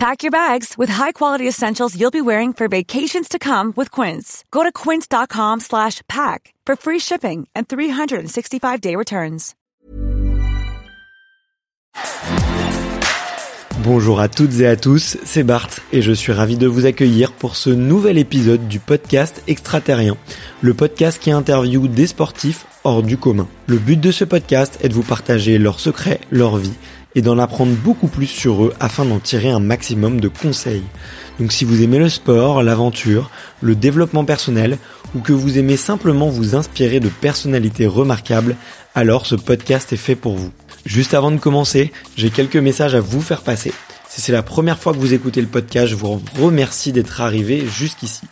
Pack your bags with high-quality essentials you'll be wearing for vacations to come with Quince. Go to quince.com slash pack for free shipping and 365-day returns. Bonjour à toutes et à tous, c'est Bart et je suis ravi de vous accueillir pour ce nouvel épisode du podcast Extraterrien, le podcast qui interviewe des sportifs hors du commun. Le but de ce podcast est de vous partager leurs secrets, leur vie et d'en apprendre beaucoup plus sur eux afin d'en tirer un maximum de conseils. Donc si vous aimez le sport, l'aventure, le développement personnel ou que vous aimez simplement vous inspirer de personnalités remarquables, alors ce podcast est fait pour vous. Juste avant de commencer, j'ai quelques messages à vous faire passer. Si c'est la première fois que vous écoutez le podcast, je vous remercie d'être arrivé jusqu'ici.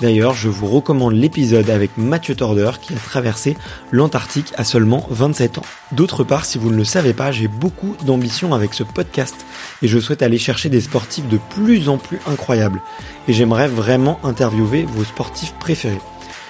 D'ailleurs, je vous recommande l'épisode avec Mathieu Torder qui a traversé l'Antarctique à seulement 27 ans. D'autre part, si vous ne le savez pas, j'ai beaucoup d'ambition avec ce podcast et je souhaite aller chercher des sportifs de plus en plus incroyables. Et j'aimerais vraiment interviewer vos sportifs préférés.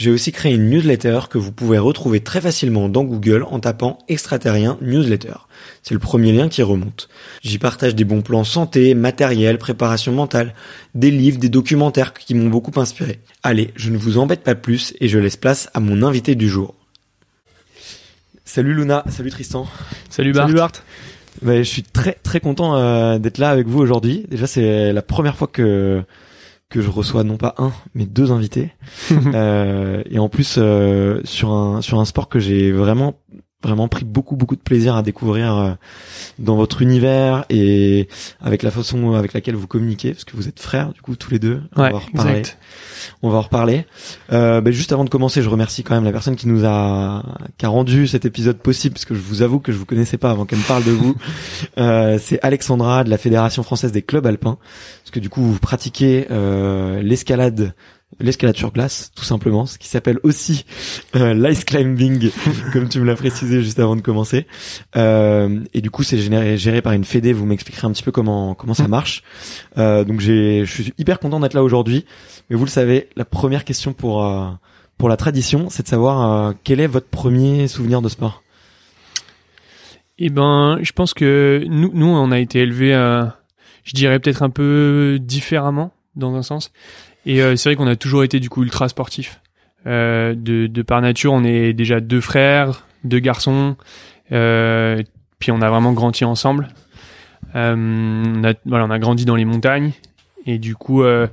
j'ai aussi créé une newsletter que vous pouvez retrouver très facilement dans Google en tapant extraterrien newsletter. C'est le premier lien qui remonte. J'y partage des bons plans santé, matériel, préparation mentale, des livres, des documentaires qui m'ont beaucoup inspiré. Allez, je ne vous embête pas plus et je laisse place à mon invité du jour. Salut Luna, salut Tristan. Salut Bart. Salut Bart. Bah, je suis très très content euh, d'être là avec vous aujourd'hui. Déjà c'est la première fois que que je reçois non pas un mais deux invités. Euh, et en plus euh, sur un sur un sport que j'ai vraiment vraiment pris beaucoup beaucoup de plaisir à découvrir euh, dans votre univers et avec la façon avec laquelle vous communiquez parce que vous êtes frères du coup tous les deux. On Ouais, va en reparler. exact. on va en reparler. Euh, bah, juste avant de commencer je remercie quand même la personne qui nous a qui a rendu cet épisode possible parce que je vous avoue que je vous connaissais pas avant qu'elle me parle de vous. Euh, c'est Alexandra de la Fédération française des clubs alpins parce que du coup vous pratiquez euh, l'escalade l'escalade sur glace tout simplement ce qui s'appelle aussi euh, l'ice climbing comme tu me l'as précisé juste avant de commencer. Euh, et du coup c'est géré, géré par une fédé. Vous m'expliquerez un petit peu comment comment ça marche. Euh, donc j'ai je suis hyper content d'être là aujourd'hui. Mais vous le savez la première question pour euh, pour la tradition c'est de savoir euh, quel est votre premier souvenir de sport? Eh ben, je pense que nous, nous, on a été élevés, euh, je dirais peut-être un peu différemment dans un sens. Et euh, c'est vrai qu'on a toujours été du coup ultra sportif. Euh, de, de par nature, on est déjà deux frères, deux garçons. Euh, puis on a vraiment grandi ensemble. Euh, on a, voilà, on a grandi dans les montagnes et du coup, euh,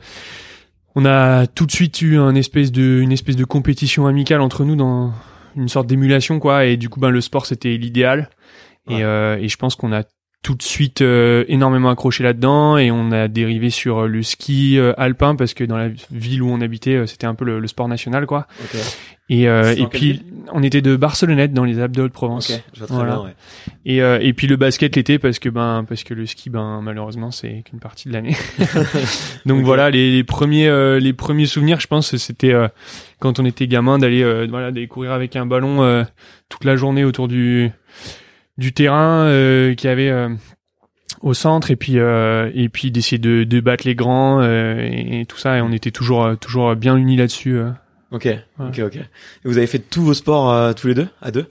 on a tout de suite eu un espèce de, une espèce de compétition amicale entre nous dans une sorte d'émulation quoi. Et du coup, ben le sport c'était l'idéal. Ouais. Et, euh, et je pense qu'on a tout de suite euh, énormément accroché là-dedans et on a dérivé sur euh, le ski euh, alpin parce que dans la ville où on habitait, euh, c'était un peu le, le sport national quoi. Et, euh, et puis on était de Barcelonnette dans les Alpes de Haute-Provence. ok je vois très Voilà. bien ouais. Et, euh, et puis le basket l'été parce que ben parce que le ski ben malheureusement c'est qu'une partie de l'année. Donc voilà les, les premiers euh, les premiers souvenirs je pense c'était euh, quand on était gamin d'aller euh, voilà d'aller courir avec un ballon euh, toute la journée autour du du terrain euh, qu'il y avait euh, au centre et puis euh, et puis d'essayer de, de battre les grands euh, et, et tout ça et on était toujours toujours bien unis là-dessus. euh. ok ok ok et vous avez fait tous vos sports euh, tous les deux à deux?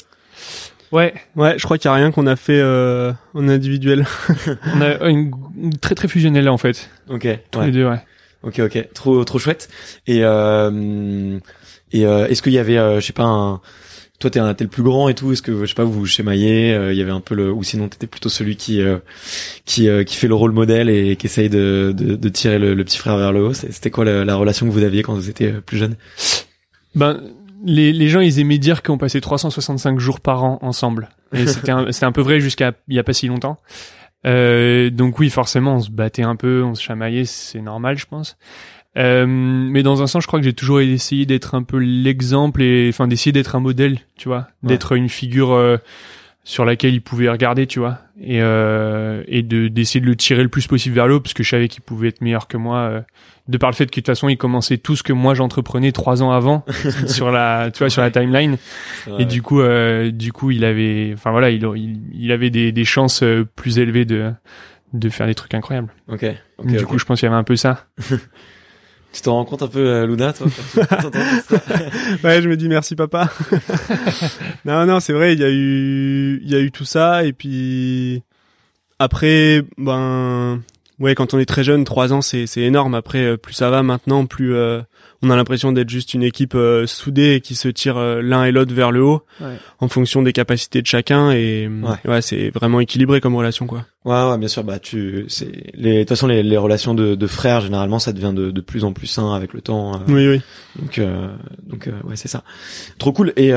Ouais, Ouais, je crois qu'il y a rien qu'on a fait euh, en individuel. on a une, une très très fusionnelle là en fait ok tous ouais. les deux ouais. Ok, ok, trop, trop chouette. Et euh, et euh, est-ce qu'il y avait, euh, je sais pas, un, toi t'es un t'es le plus grand et tout. Est-ce que je sais pas vous vous schémaillez euh, Il y avait un peu le ou sinon t'étais plutôt celui qui euh, qui euh, qui fait le rôle modèle et qui essaye de de, de tirer le, le, petit frère vers le haut. C'était quoi la, la, relation que vous aviez quand vous étiez plus jeune? Ben les, les gens ils aimaient dire qu'on passait 365 jours par an ensemble. Et c'était un, c'était un peu vrai jusqu'à il y a pas si longtemps. Euh, donc oui, forcément, on se battait un peu, on se chamaillait, c'est normal, je pense. Euh, mais dans un sens, je crois que j'ai toujours essayé d'être un peu l'exemple et enfin d'essayer d'être un modèle, tu vois, d'être une figure euh, sur laquelle il pouvait regarder, tu vois, et euh, et de d'essayer de le tirer le plus possible vers le haut parce que je savais qu'il pouvait être meilleur que moi. Euh, de par le fait que de toute façon il commençait tout ce que moi j'entreprenais trois ans avant sur la tu vois sur la timeline. Et du coup euh, du coup il avait enfin voilà il, il, il avait des, des chances euh, plus élevées de de faire des trucs incroyables. Ok, okay du okay. coup je pense qu'il y avait un peu ça tu t'en rends compte un peu euh, Luna toi ouais je me dis merci papa. Non non c'est vrai il y a eu il y a eu tout ça et puis après ben ouais, quand on est très jeune, trois ans, c'est c'est énorme. Après, plus ça va maintenant, plus euh, on a l'impression d'être juste une équipe euh, soudée et qui se tire euh, l'un et l'autre vers le haut, ouais. en fonction des capacités de chacun. Et ouais, ouais c'est vraiment équilibré comme relation, quoi. Ouais, ouais, bien sûr. Bah, tu, c'est les, de toute façon, les, les relations de, de, frères, généralement, ça devient de, de plus en plus sain avec le temps. oui, oui. Donc, donc, ouais, c'est ça. Trop cool. Et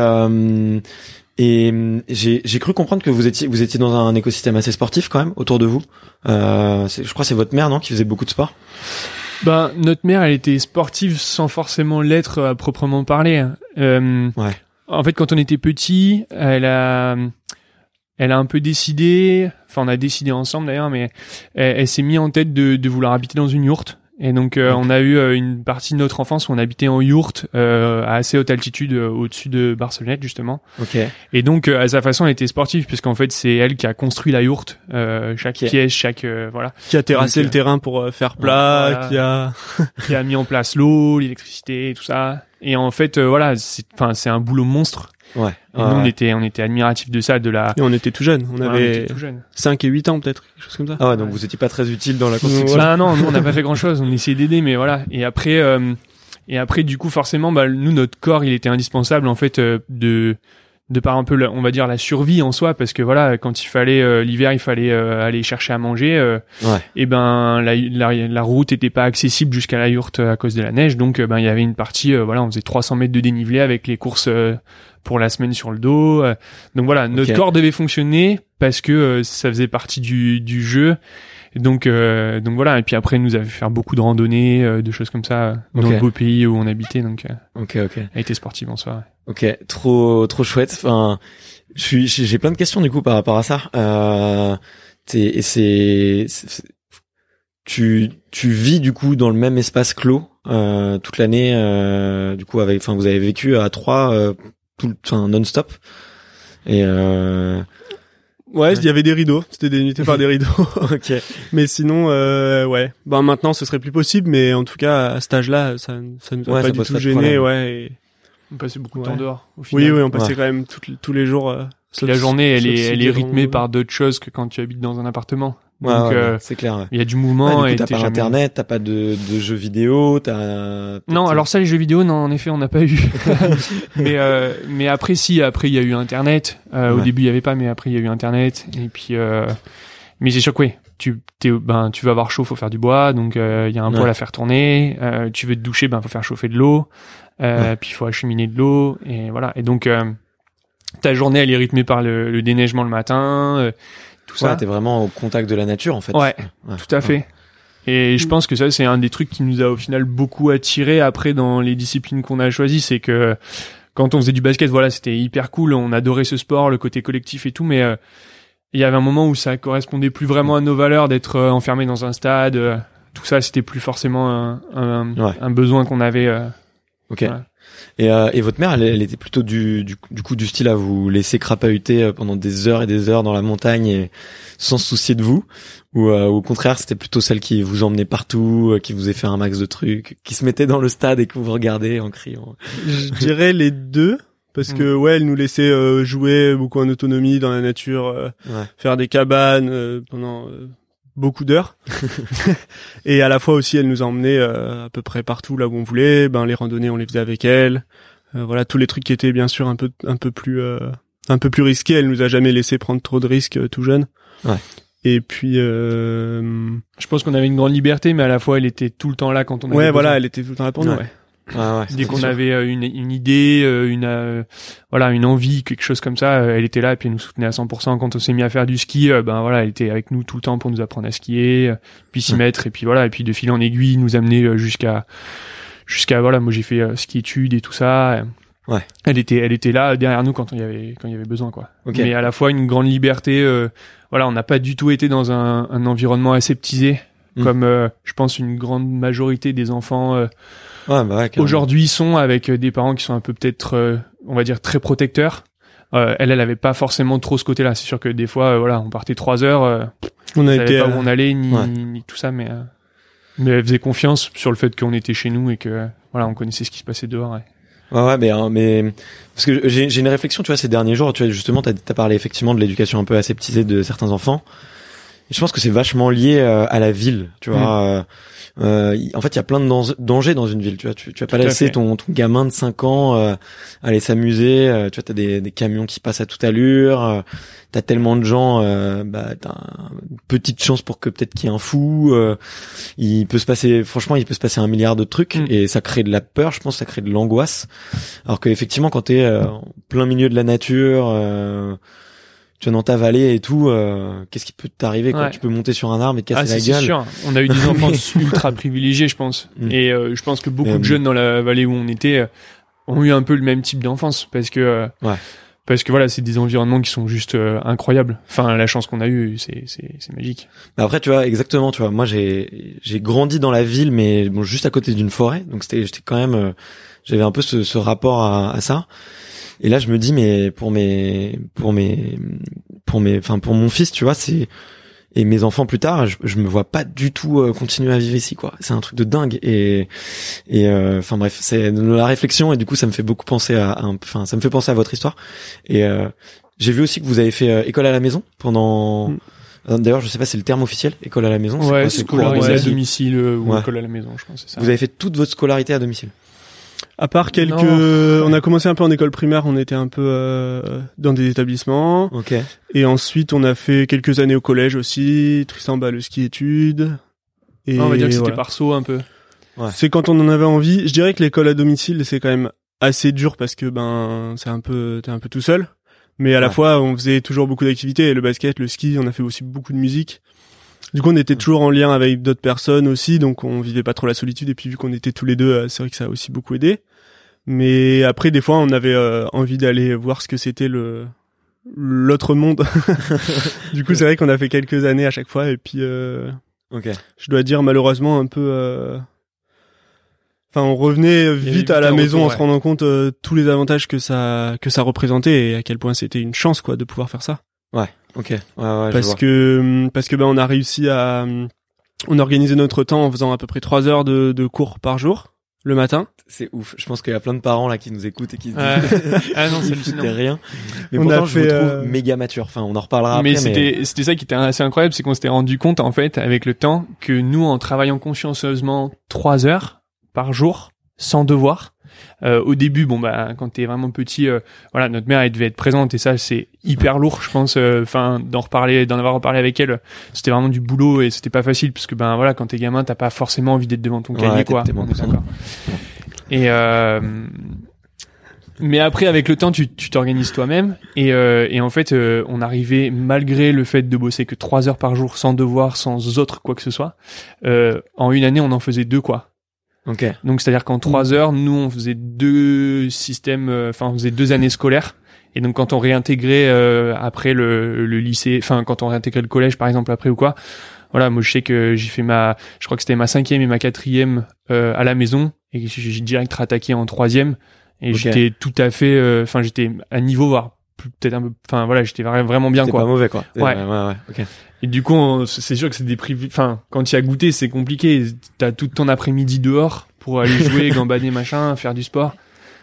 et j'ai j'ai cru comprendre que vous étiez vous étiez dans un écosystème assez sportif quand même autour de vous. Euh, je crois c'est votre mère non qui faisait beaucoup de sport? Ben notre mère elle était sportive sans forcément l'être à proprement parler. Euh, ouais. En fait quand on était petit, elle a elle a un peu décidé, enfin on a décidé ensemble d'ailleurs, mais elle, elle s'est mis en tête de, de vouloir habiter dans une yourte. Et donc euh, okay. on a eu euh, une partie de notre enfance où on habitait en yourte euh, à assez haute altitude euh, au-dessus de Barcelonnette justement. Okay. Et donc à sa façon elle était sportive puisqu'en fait c'est elle qui a construit la yourte, chaque okay. pièce, chaque voilà. Qui a terrassé donc, le terrain pour faire plat, voilà. qui a qui a mis en place l'eau, l'électricité, tout ça. Et en fait voilà, c'est enfin c'est un boulot monstre. Ouais. Et nous, on était, on était admiratifs de ça, de la. Et on était tout jeunes. On Ouais, avait tout jeunes. 5 et 8 ans, peut-être. Quelque chose comme ça. Ah ouais, donc vous étiez pas très utile dans la construction. Bah non, nous, on n'a pas fait grand chose. On essayait d'aider, mais voilà. Et après, euh, et après, du coup, forcément, bah, nous, notre corps, il était indispensable, en fait, euh, de, de par un peu, la- on va dire, la survie en soi, parce que voilà, quand il fallait, euh, l'hiver, il fallait euh, aller chercher à manger, euh, Ouais. et ben, la, la, la route était pas accessible jusqu'à la yourte à cause de la neige, donc, euh, ben, il y avait une partie, voilà, on faisait 300 mètres de dénivelé avec les courses euh, pour la semaine sur le dos. euh. donc voilà, notre corps devait fonctionner parce que ça faisait partie du, du jeu. Et donc, euh, donc voilà. Et puis après, elle nous avait fait faire beaucoup de randonnées, euh, de choses comme ça, euh, dans le beau pays où on habitait. Donc, euh, Ok, ok. elle était sportive en soi. ouais. Ok, trop trop chouette. Enfin, je suis j'ai plein de questions du coup par rapport à ça. Euh, et c'est tu tu vis du coup dans le même espace clos euh, toute l'année. Euh, du coup avec enfin vous avez vécu à trois euh, tout enfin non-stop. Et euh, Ouais, il y avait des rideaux. C'était délimité par des rideaux. ok. mais sinon, euh, ouais. Ben maintenant, ce serait plus possible, mais en tout cas, à cet âge-là, ça, ça nous a Ouais, pas du tout gêné, ouais. et- On passait beaucoup de Ouais. temps dehors. Au final. Oui, oui, on passait Ouais. quand même tout- tous les jours. euh, la journée, elle est, elle est rythmée par d'autres choses que quand tu habites dans un appartement. Ouais, Donc, ouais, euh, ouais, c'est clair. Ouais. il y a du Ouais, mouvement du et coup, t'as pas jamais- internet, t'as pas de, de jeux vidéo, t'as. Non, alors ça, les jeux vidéo, non, en effet, on n'a pas eu. mais euh, mais après, si, après, il y a eu Internet. Euh, Au Ouais. début, il y avait pas, mais après, il y a eu Internet. Et puis, euh, mais c'est sûr que oui, tu t'es, ben, tu vas avoir chaud, faut faire du bois, donc euh, il y a un Ouais. poêle à faire tourner. Euh, tu veux te doucher, ben, faut faire chauffer de l'eau. Euh, Puis il faut acheminer de l'eau et voilà. Et donc, euh, ta journée, elle est rythmée par le, le déneigement le matin, tout Ouais, ça. t'es vraiment au contact de la nature en fait. Ouais, Ouais. tout à fait. Et je pense que ça, c'est un des trucs qui nous a au final beaucoup attiré après dans les disciplines qu'on a choisies, c'est que quand on faisait du basket, voilà, c'était hyper cool, on adorait ce sport, le côté collectif et tout, mais euh, il y avait un moment où ça correspondait plus vraiment à nos valeurs d'être euh, enfermé dans un stade, euh, tout ça, c'était plus forcément un, un, Ouais. un besoin qu'on avait. Ok. Et, euh, et votre mère, elle, elle était plutôt du, du, du coup du style à vous laisser crapahuter euh, pendant des heures et des heures dans la montagne et sans se soucier de vous, ou euh, au contraire, c'était plutôt celle qui vous emmenait partout, euh, qui vous a fait un max de trucs, qui se mettait dans le stade et que vous regardez en criant? Je dirais les deux. Parce que ouais, elle nous laissait euh, jouer beaucoup en autonomie dans la nature, euh, Ouais. faire des cabanes euh, pendant euh, beaucoup d'heures. et à la fois aussi, elle nous emmenait euh, à peu près partout là où on voulait. Ben les randonnées, on les faisait avec elle. Euh, voilà, tous les trucs qui étaient bien sûr un peu un peu plus euh, un peu plus risqués. Elle nous a jamais laissé prendre trop de risques euh, tout jeune. Ouais. Et puis euh, Je pense qu'on avait une grande liberté, mais à la fois, elle était tout le temps là quand on avait ouais, besoin. voilà, elle était tout le temps là pour nous. Ouais. Ouais. Ouais, Dès qu'on avait euh, une, une idée, euh, une euh, voilà, une envie, quelque chose comme ça, euh, elle était là et puis elle nous soutenait à 100%. Quand on s'est mis à faire du ski, ben voilà, elle était avec nous tout le temps pour nous apprendre à skier, puis s'y Ouais. mettre et puis voilà, et puis de fil en aiguille, nous amener jusqu'à jusqu'à voilà, moi j'ai fait euh, ski études et tout ça. Ouais. Elle était elle était là derrière nous quand il y avait quand il y avait besoin quoi. Ok. Mais à la fois une grande liberté. euh, voilà, on n'a pas du tout été dans un, un environnement aseptisé. Mm. Comme euh, je pense une grande majorité des enfants euh, Ouais, bah ouais, aujourd'hui sont avec euh, des parents qui sont un peu peut-être euh, on va dire très protecteurs euh, elle elle avait pas forcément trop ce côté là c'est sûr que des fois euh, voilà on partait trois heures euh, On a savait pas où on allait ni, ouais. ni, ni tout ça mais euh, mais elle faisait confiance sur le fait qu'on était chez nous et que voilà on connaissait ce qui se passait dehors ouais. Ouais, ouais, mais, hein, mais parce que j'ai j'ai une réflexion, tu vois, ces derniers jours, tu vois, justement, t'as as parlé effectivement de l'éducation un peu aseptisée de certains enfants. Je pense que c'est vachement lié euh, à la ville, tu vois. Euh, euh, en fait, il y a plein de dan- dangers dans une ville, tu vois. Tu, tu vas pas laisser ton, ton gamin de 5 ans euh, aller s'amuser. euh, tu vois, t'as des, des camions qui passent à toute allure. Euh, t'as tellement de gens, euh, bah, t'as une petite chance pour que peut-être qu'il y ait un fou. euh, il peut se passer, franchement, il peut se passer un milliard de trucs Mm. et ça crée de la peur. Je pense, ça crée de l'angoisse. Alors que effectivement, quand t'es euh, en plein milieu de la nature, euh, tu es dans ta vallée et tout, euh, qu'est-ce qui peut t'arriver quoi Ouais. Tu peux monter sur un arbre et te Ah, casser c'est la c'est gueule. sûr. On a eu des enfants ultra privilégiés, je pense. Mm. Et euh, je pense que beaucoup de jeunes dans la vallée où on était euh, ont eu un peu le même type d'enfance parce que euh, Ouais. parce que voilà, c'est des environnements qui sont juste euh, incroyables. Enfin, la chance qu'on a eue, c'est c'est c'est magique. Mais Après, tu vois, exactement, tu vois, moi j'ai j'ai grandi dans la ville, mais bon, juste à côté d'une forêt, donc c'était j'étais quand même, euh, j'avais un peu ce, ce rapport à, à ça. Et là, je me dis, mais pour mes, pour mes, pour mes, enfin pour mon fils, tu vois, c'est et mes enfants plus tard, je, je me vois pas du tout euh, continuer à vivre ici, quoi. C'est un truc de dingue. Et et euh, enfin bref, c'est de la réflexion et du coup, ça me fait beaucoup penser à, enfin, ça me fait penser à votre histoire. Et euh, j'ai vu aussi que vous avez fait euh, école à la maison pendant. Mm. Euh, D'ailleurs, je sais pas, c'est le terme officiel, école à la maison. c'est Ouais, quoi, cours à domicile euh, ou Ouais. école à la maison, je pense. c'est ça. Vous avez fait toute votre scolarité à domicile. À part quelques, Non. on a commencé un peu en école primaire, on était un peu euh, dans des établissements, Ok. et ensuite on a fait quelques années au collège aussi, Tristan bat le ski études. Et Ah, on va dire que c'était voilà. par saut un peu. C'est quand on en avait envie. Je dirais que l'école à domicile c'est quand même assez dur parce que ben c'est un peu t'es un peu tout seul, mais à la Ouais. fois on faisait toujours beaucoup d'activités, le basket, le ski, on a fait aussi beaucoup de musique. Du coup, on était toujours en lien avec d'autres personnes aussi, donc on vivait pas trop la solitude. Et puis vu qu'on était tous les deux, euh, c'est vrai que ça a aussi beaucoup aidé. Mais après, des fois, on avait euh, envie d'aller voir ce que c'était le l'autre monde. du coup, c'est vrai qu'on a fait quelques années à chaque fois. Et puis, euh, je dois dire malheureusement un peu. euh, Enfin, on revenait vite à la maison retour, en se ouais. rendant compte euh, tous les avantages que ça que ça représentait et à quel point c'était une chance quoi de pouvoir faire ça Ok. Ouais, ouais. je parce vois. que parce que ben on a réussi à on a organisé notre temps en faisant à peu près trois heures de, de cours par jour le matin. c'est ouf. Je pense qu'il y a plein de parents là qui nous écoutent et qui se Ouais. disent. Ah non, foutaient rien. Mais On pourtant, a je vous trouve euh, méga mature. Enfin, on en reparlera mais après. c'était c'était ça qui était assez incroyable, c'est qu'on s'était rendu compte en fait avec le temps que nous, en travaillant consciencieusement trois heures par jour sans devoir. Euh, au début, bon bah quand t'es vraiment petit, euh, voilà, notre mère elle devait être présente et ça c'est hyper lourd, je pense. euh, Enfin, d'en reparler, d'en avoir reparlé avec elle, c'était vraiment du boulot et c'était pas facile parce que ben voilà, quand t'es gamin, t'as pas forcément envie d'être devant ton Ouais, cahier quoi. t'es moins On est concentré. d'accord. Et euh, mais après, avec le temps, tu tu t'organises toi-même. Et, euh, et en fait, euh, on arrivait, malgré le fait de bosser que trois heures par jour, sans devoir, sans autre quoi que ce soit, euh, en une année, on en faisait deux, quoi. Ok. Donc, c'est-à-dire qu'en trois heures, nous, on faisait deux systèmes, euh, enfin, on faisait deux années scolaires. Et donc, quand on réintégrait euh, après le, le lycée, enfin, quand on réintégrait le collège, par exemple, après ou quoi, voilà, moi, je sais que j'ai fait ma, je crois que c'était ma cinquième et ma quatrième euh, à la maison, et j'ai direct rattaqué en troisième. Et j'étais tout à fait, euh, enfin, j'étais à niveau, voire peut-être un peu, enfin, voilà, j'étais vra- vraiment bien, quoi. pas mauvais quoi. Ouais. Ouais, ouais, ouais. Ok. Et du coup, c'est sûr que c'est des privés. Enfin, quand tu as goûté, c'est compliqué. T'as tout ton après-midi dehors pour aller jouer, gambader, machin, faire du sport.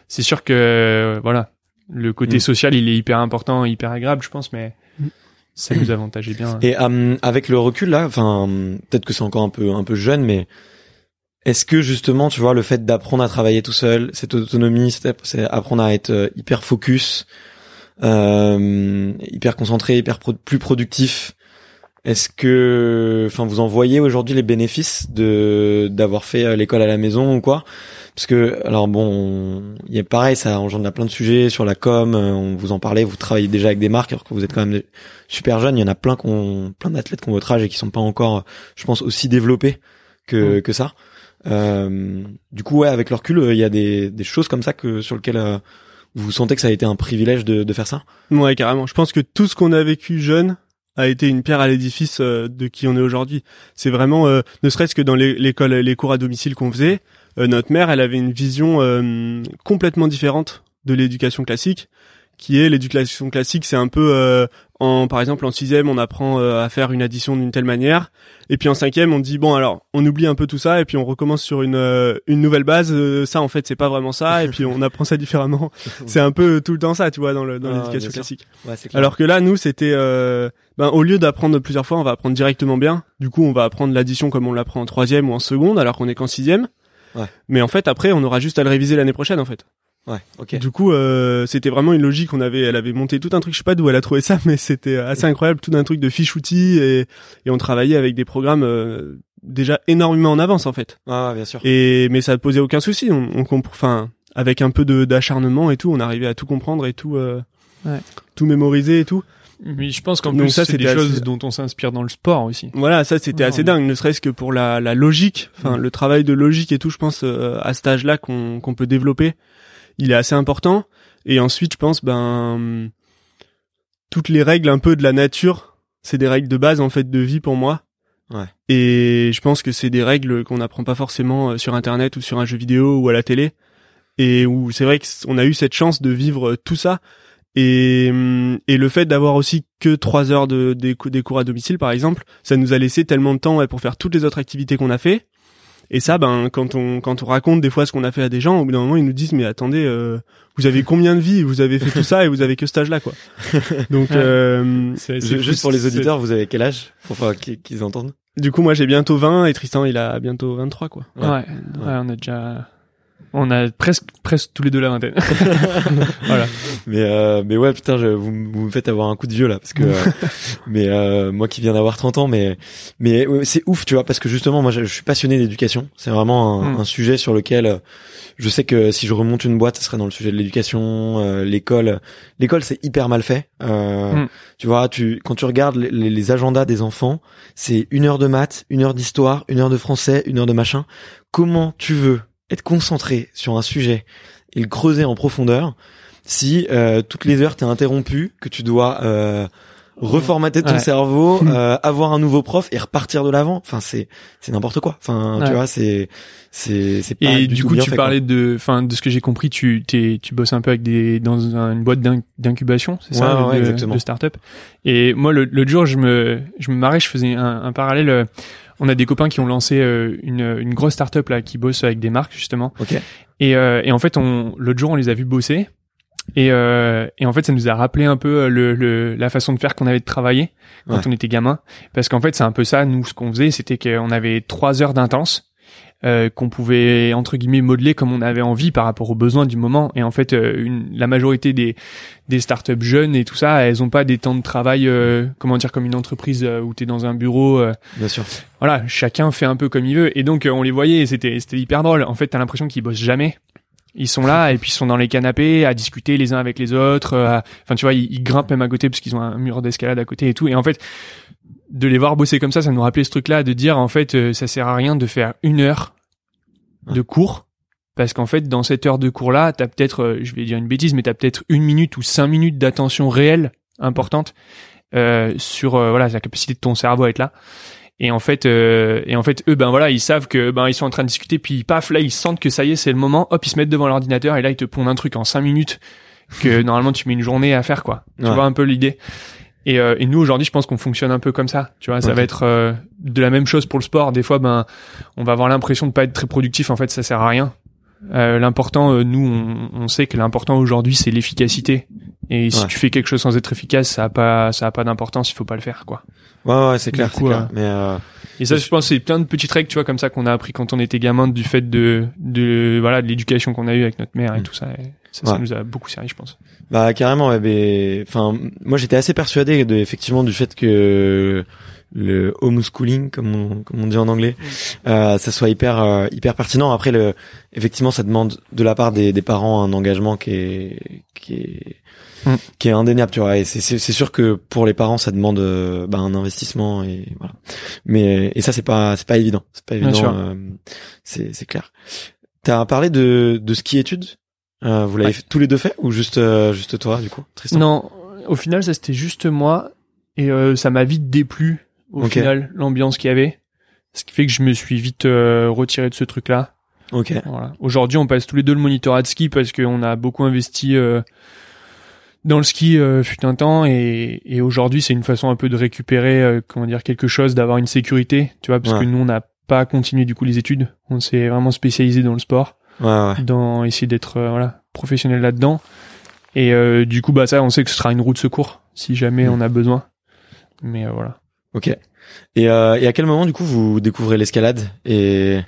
C'est sûr que euh, voilà, le côté Mm. social, il est hyper important, hyper agréable, je pense, mais ça nous avantageait bien. Et euh, avec le recul là, enfin, peut-être que c'est encore un peu un peu jeune, mais Est-ce que justement, tu vois, le fait d'apprendre à travailler tout seul, cette autonomie, c'est apprendre à être euh, hyper focus, euh, hyper concentré, hyper plus productif. Est-ce que, enfin, vous en voyez aujourd'hui les bénéfices de d'avoir fait euh, l'école à la maison ou quoi? Parce que, alors bon, il y a pareil, ça engendre plein de sujets sur la com. Euh, on vous en parlait, vous travaillez déjà avec des marques alors que vous êtes quand même super jeune. Il y en a plein qu'on, plein d'athlètes qui ont votre âge et qui sont pas encore, je pense, aussi développés que mmh. que ça. Euh, du coup, ouais, avec le recul, il y a des, des choses comme ça que sur lesquelles vous sentez que ça a été un privilège de, de faire ça? Ouais, carrément. Je pense que tout ce qu'on a vécu jeune a été une pierre à l'édifice euh, de qui on est aujourd'hui. C'est vraiment, euh, ne serait-ce que dans l'école, les cours à domicile qu'on faisait, euh, notre mère, elle avait une vision complètement différente de l'éducation classique, qui est l'éducation classique, c'est un peu en, par exemple, en sixième, on apprend euh, à faire une addition d'une telle manière, et puis en cinquième, on dit bon alors, on oublie un peu tout ça, et puis on recommence sur une euh, une nouvelle base. Euh, ça, en fait, c'est pas vraiment ça, et puis on apprend ça différemment. c'est un peu tout le temps ça, tu vois, dans le dans ah, l'éducation classique. alors que là, nous, c'était, ben au lieu d'apprendre plusieurs fois, on va apprendre directement bien. Du coup, on va apprendre l'addition comme on l'apprend en troisième ou en seconde, alors qu'on est qu'en sixième. Ouais. Mais en fait, après, on aura juste à le réviser l'année prochaine, en fait. Ouais, ok. Du coup, euh, c'était vraiment une logique. On avait, elle avait monté tout un truc. Je sais pas d'où elle a trouvé ça, mais c'était assez incroyable. Tout un truc de fiche outils et, et on travaillait avec des programmes euh, déjà énormément en avance en fait. Ah, bien sûr. Et mais ça posait aucun souci. On, on enfin, avec un peu de d'acharnement et tout, on arrivait à tout comprendre et tout, euh, ouais. tout mémoriser et tout. Mais je pense qu'en plus, ça, c'est des choses dont on s'inspire dans le sport aussi. Voilà, ça, c'était assez dingue, ne serait-ce que pour la, la logique, enfin, le travail de logique et tout, je pense, euh, à cet âge-là qu'on qu'on peut développer il est assez important. Et ensuite, je pense, ben, toutes les règles un peu de la nature, c'est des règles de base en fait de vie pour moi. Ouais. Et je pense que c'est des règles qu'on n'apprend pas forcément euh, sur Internet ou sur un jeu vidéo ou à la télé. Et où c'est vrai qu'on a eu cette chance de vivre euh, tout ça. Et, hum, et le fait d'avoir aussi que trois heures de, des, cours à domicile, par exemple, ça nous a laissé tellement de temps pour faire toutes les autres activités qu'on a fait. Et ça, ben, quand on quand on raconte des fois ce qu'on a fait à des gens, au bout d'un moment, ils nous disent mais attendez, euh, vous avez combien de vies? Vous avez fait tout ça et vous avez que cet âge-là, quoi. Donc, euh, juste pour les auditeurs, vous avez quel âge pour qu'ils entendent? Du coup, moi, j'ai bientôt 20 et Tristan, il a bientôt 23, quoi. Ouais, ouais, on a déjà on a presque presque tous les deux la vingtaine. voilà. Mais euh, mais ouais putain, je, vous, vous, me faites avoir un coup de vieux là parce que euh, mais euh, moi qui viens d'avoir 30 ans mais mais c'est ouf, tu vois parce que justement moi je, suis passionné d'éducation, c'est vraiment un, mm. un, sujet sur lequel euh, je sais que si je remonte une boîte, ce serait dans le sujet de l'éducation, euh, l'école. L'école c'est hyper mal fait. Mm. Tu vois, tu quand tu regardes les, les agendas des enfants, c'est une heure de maths, une heure d'histoire, une heure de français, une heure de machin. Comment tu veux être concentré sur un sujet et le creuser en profondeur si euh, toutes les heures t'es interrompu, que tu dois euh, reformater ton cerveau, euh, avoir un nouveau prof et repartir de l'avant. Enfin c'est c'est n'importe quoi. Enfin tu vois c'est c'est c'est pas et du, coup tu parlais de enfin de ce que j'ai compris tu t'es tu bosses un peu avec des dans une boîte d'incubation c'est ça de, de start-up. Et moi le l'autre jour je me je me marrais je faisais un, un parallèle euh, on a des copains qui ont lancé euh, une, une grosse startup là qui bosse avec des marques justement. Et, euh, et en fait, on l'autre jour, on les a vus bosser. Et, euh, et en fait, ça nous a rappelé un peu le, le la façon de faire qu'on avait de travailler quand on était gamin. Parce qu'en fait, c'est un peu ça, nous, ce qu'on faisait, c'était qu'on avait trois heures d'intense euh, qu'on pouvait entre guillemets modeler comme on avait envie par rapport aux besoins du moment. Et en fait, euh, une, la majorité des des startups jeunes et tout ça, elles ont pas des temps de travail, euh, comment dire, comme une entreprise où tu es dans un bureau. Bien sûr. Voilà, chacun fait un peu comme il veut. Et donc on les voyait, et c'était c'était hyper drôle. En fait, t'as l'impression qu'ils bossent jamais. Ils sont là et puis ils sont dans les canapés à discuter les uns avec les autres. Enfin, tu vois, ils, ils, grimpent même à côté parce qu'ils ont un mur d'escalade à côté et tout. Et en fait, de les voir bosser comme ça, ça nous rappelait ce truc-là, de dire en fait, euh, ça sert à rien de faire une heure de cours, parce qu'en fait, dans cette heure de cours-là, t'as peut-être, euh, je vais dire une bêtise, mais t'as peut-être une minute ou cinq minutes d'attention réelle importante euh, sur voilà la capacité de ton cerveau à être là. Et en fait, et en fait, eux, ben voilà, ils savent que ben ils sont en train de discuter, puis paf, là, ils sentent que ça y est, c'est le moment. Hop, ils se mettent devant l'ordinateur et là, ils te pondent un truc en cinq minutes que normalement tu mets une journée à faire, quoi. Tu vois un peu l'idée. Et, euh, et nous aujourd'hui, je pense qu'on fonctionne un peu comme ça. Tu vois, ça va être euh, de la même chose pour le sport. Des fois, ben, on va avoir l'impression de pas être très productif. En fait, ça sert à rien. Euh, l'important, euh, nous, on, on, sait que l'important aujourd'hui, c'est l'efficacité. Et si tu fais quelque chose sans être efficace, ça a pas, ça a pas d'importance. Il faut pas le faire, quoi. Ouais, ouais, c'est clair, c'est clair. Mais Et ça, je pense, c'est plein de petites règles, tu vois, comme ça qu'on a appris quand on était gamin du fait de, de, voilà, de l'éducation qu'on a eue avec notre mère et Mm. tout ça. Ça, ça Ouais. nous a beaucoup servi, je pense. Bah carrément, ouais, mais enfin moi j'étais assez persuadé de effectivement du fait que le homeschooling comme on, comme on dit en anglais, euh, ça soit hyper euh, hyper pertinent. Après le effectivement ça demande de la part des, des parents un engagement qui est qui est Mm. qui est indéniable, tu vois. Et c'est c'est sûr que pour les parents ça demande euh, bah, un investissement et voilà. Mais et ça c'est pas c'est pas évident, c'est pas évident. euh, c'est c'est clair. T'as parlé de de ski études? Euh, vous l'avez Ouais. tous les deux fait ou juste euh, juste toi du coup Tristan Non, au final, ça c'était juste moi et euh, ça m'a vite déplu. Au final, l'ambiance qu'il y avait, ce qui fait que je me suis vite euh, retiré de ce truc-là. Ok. Voilà. Aujourd'hui, on passe tous les deux le monitorat de ski parce qu'on a beaucoup investi euh, dans le ski euh, fut un temps et, et aujourd'hui, c'est une façon un peu de récupérer, euh, comment dire, quelque chose, d'avoir une sécurité, tu vois, parce Ouais. que nous, on n'a pas continué du coup les études. On s'est vraiment spécialisé dans le sport, Ouais, ouais. dans essayer d'être euh, voilà professionnel là-dedans. Et euh, du coup, bah ça, on sait que ce sera une roue de secours si jamais Mm. on a besoin. Mais euh, voilà. Ok. Et, euh, et à quel moment du coup vous découvrez l'escalade et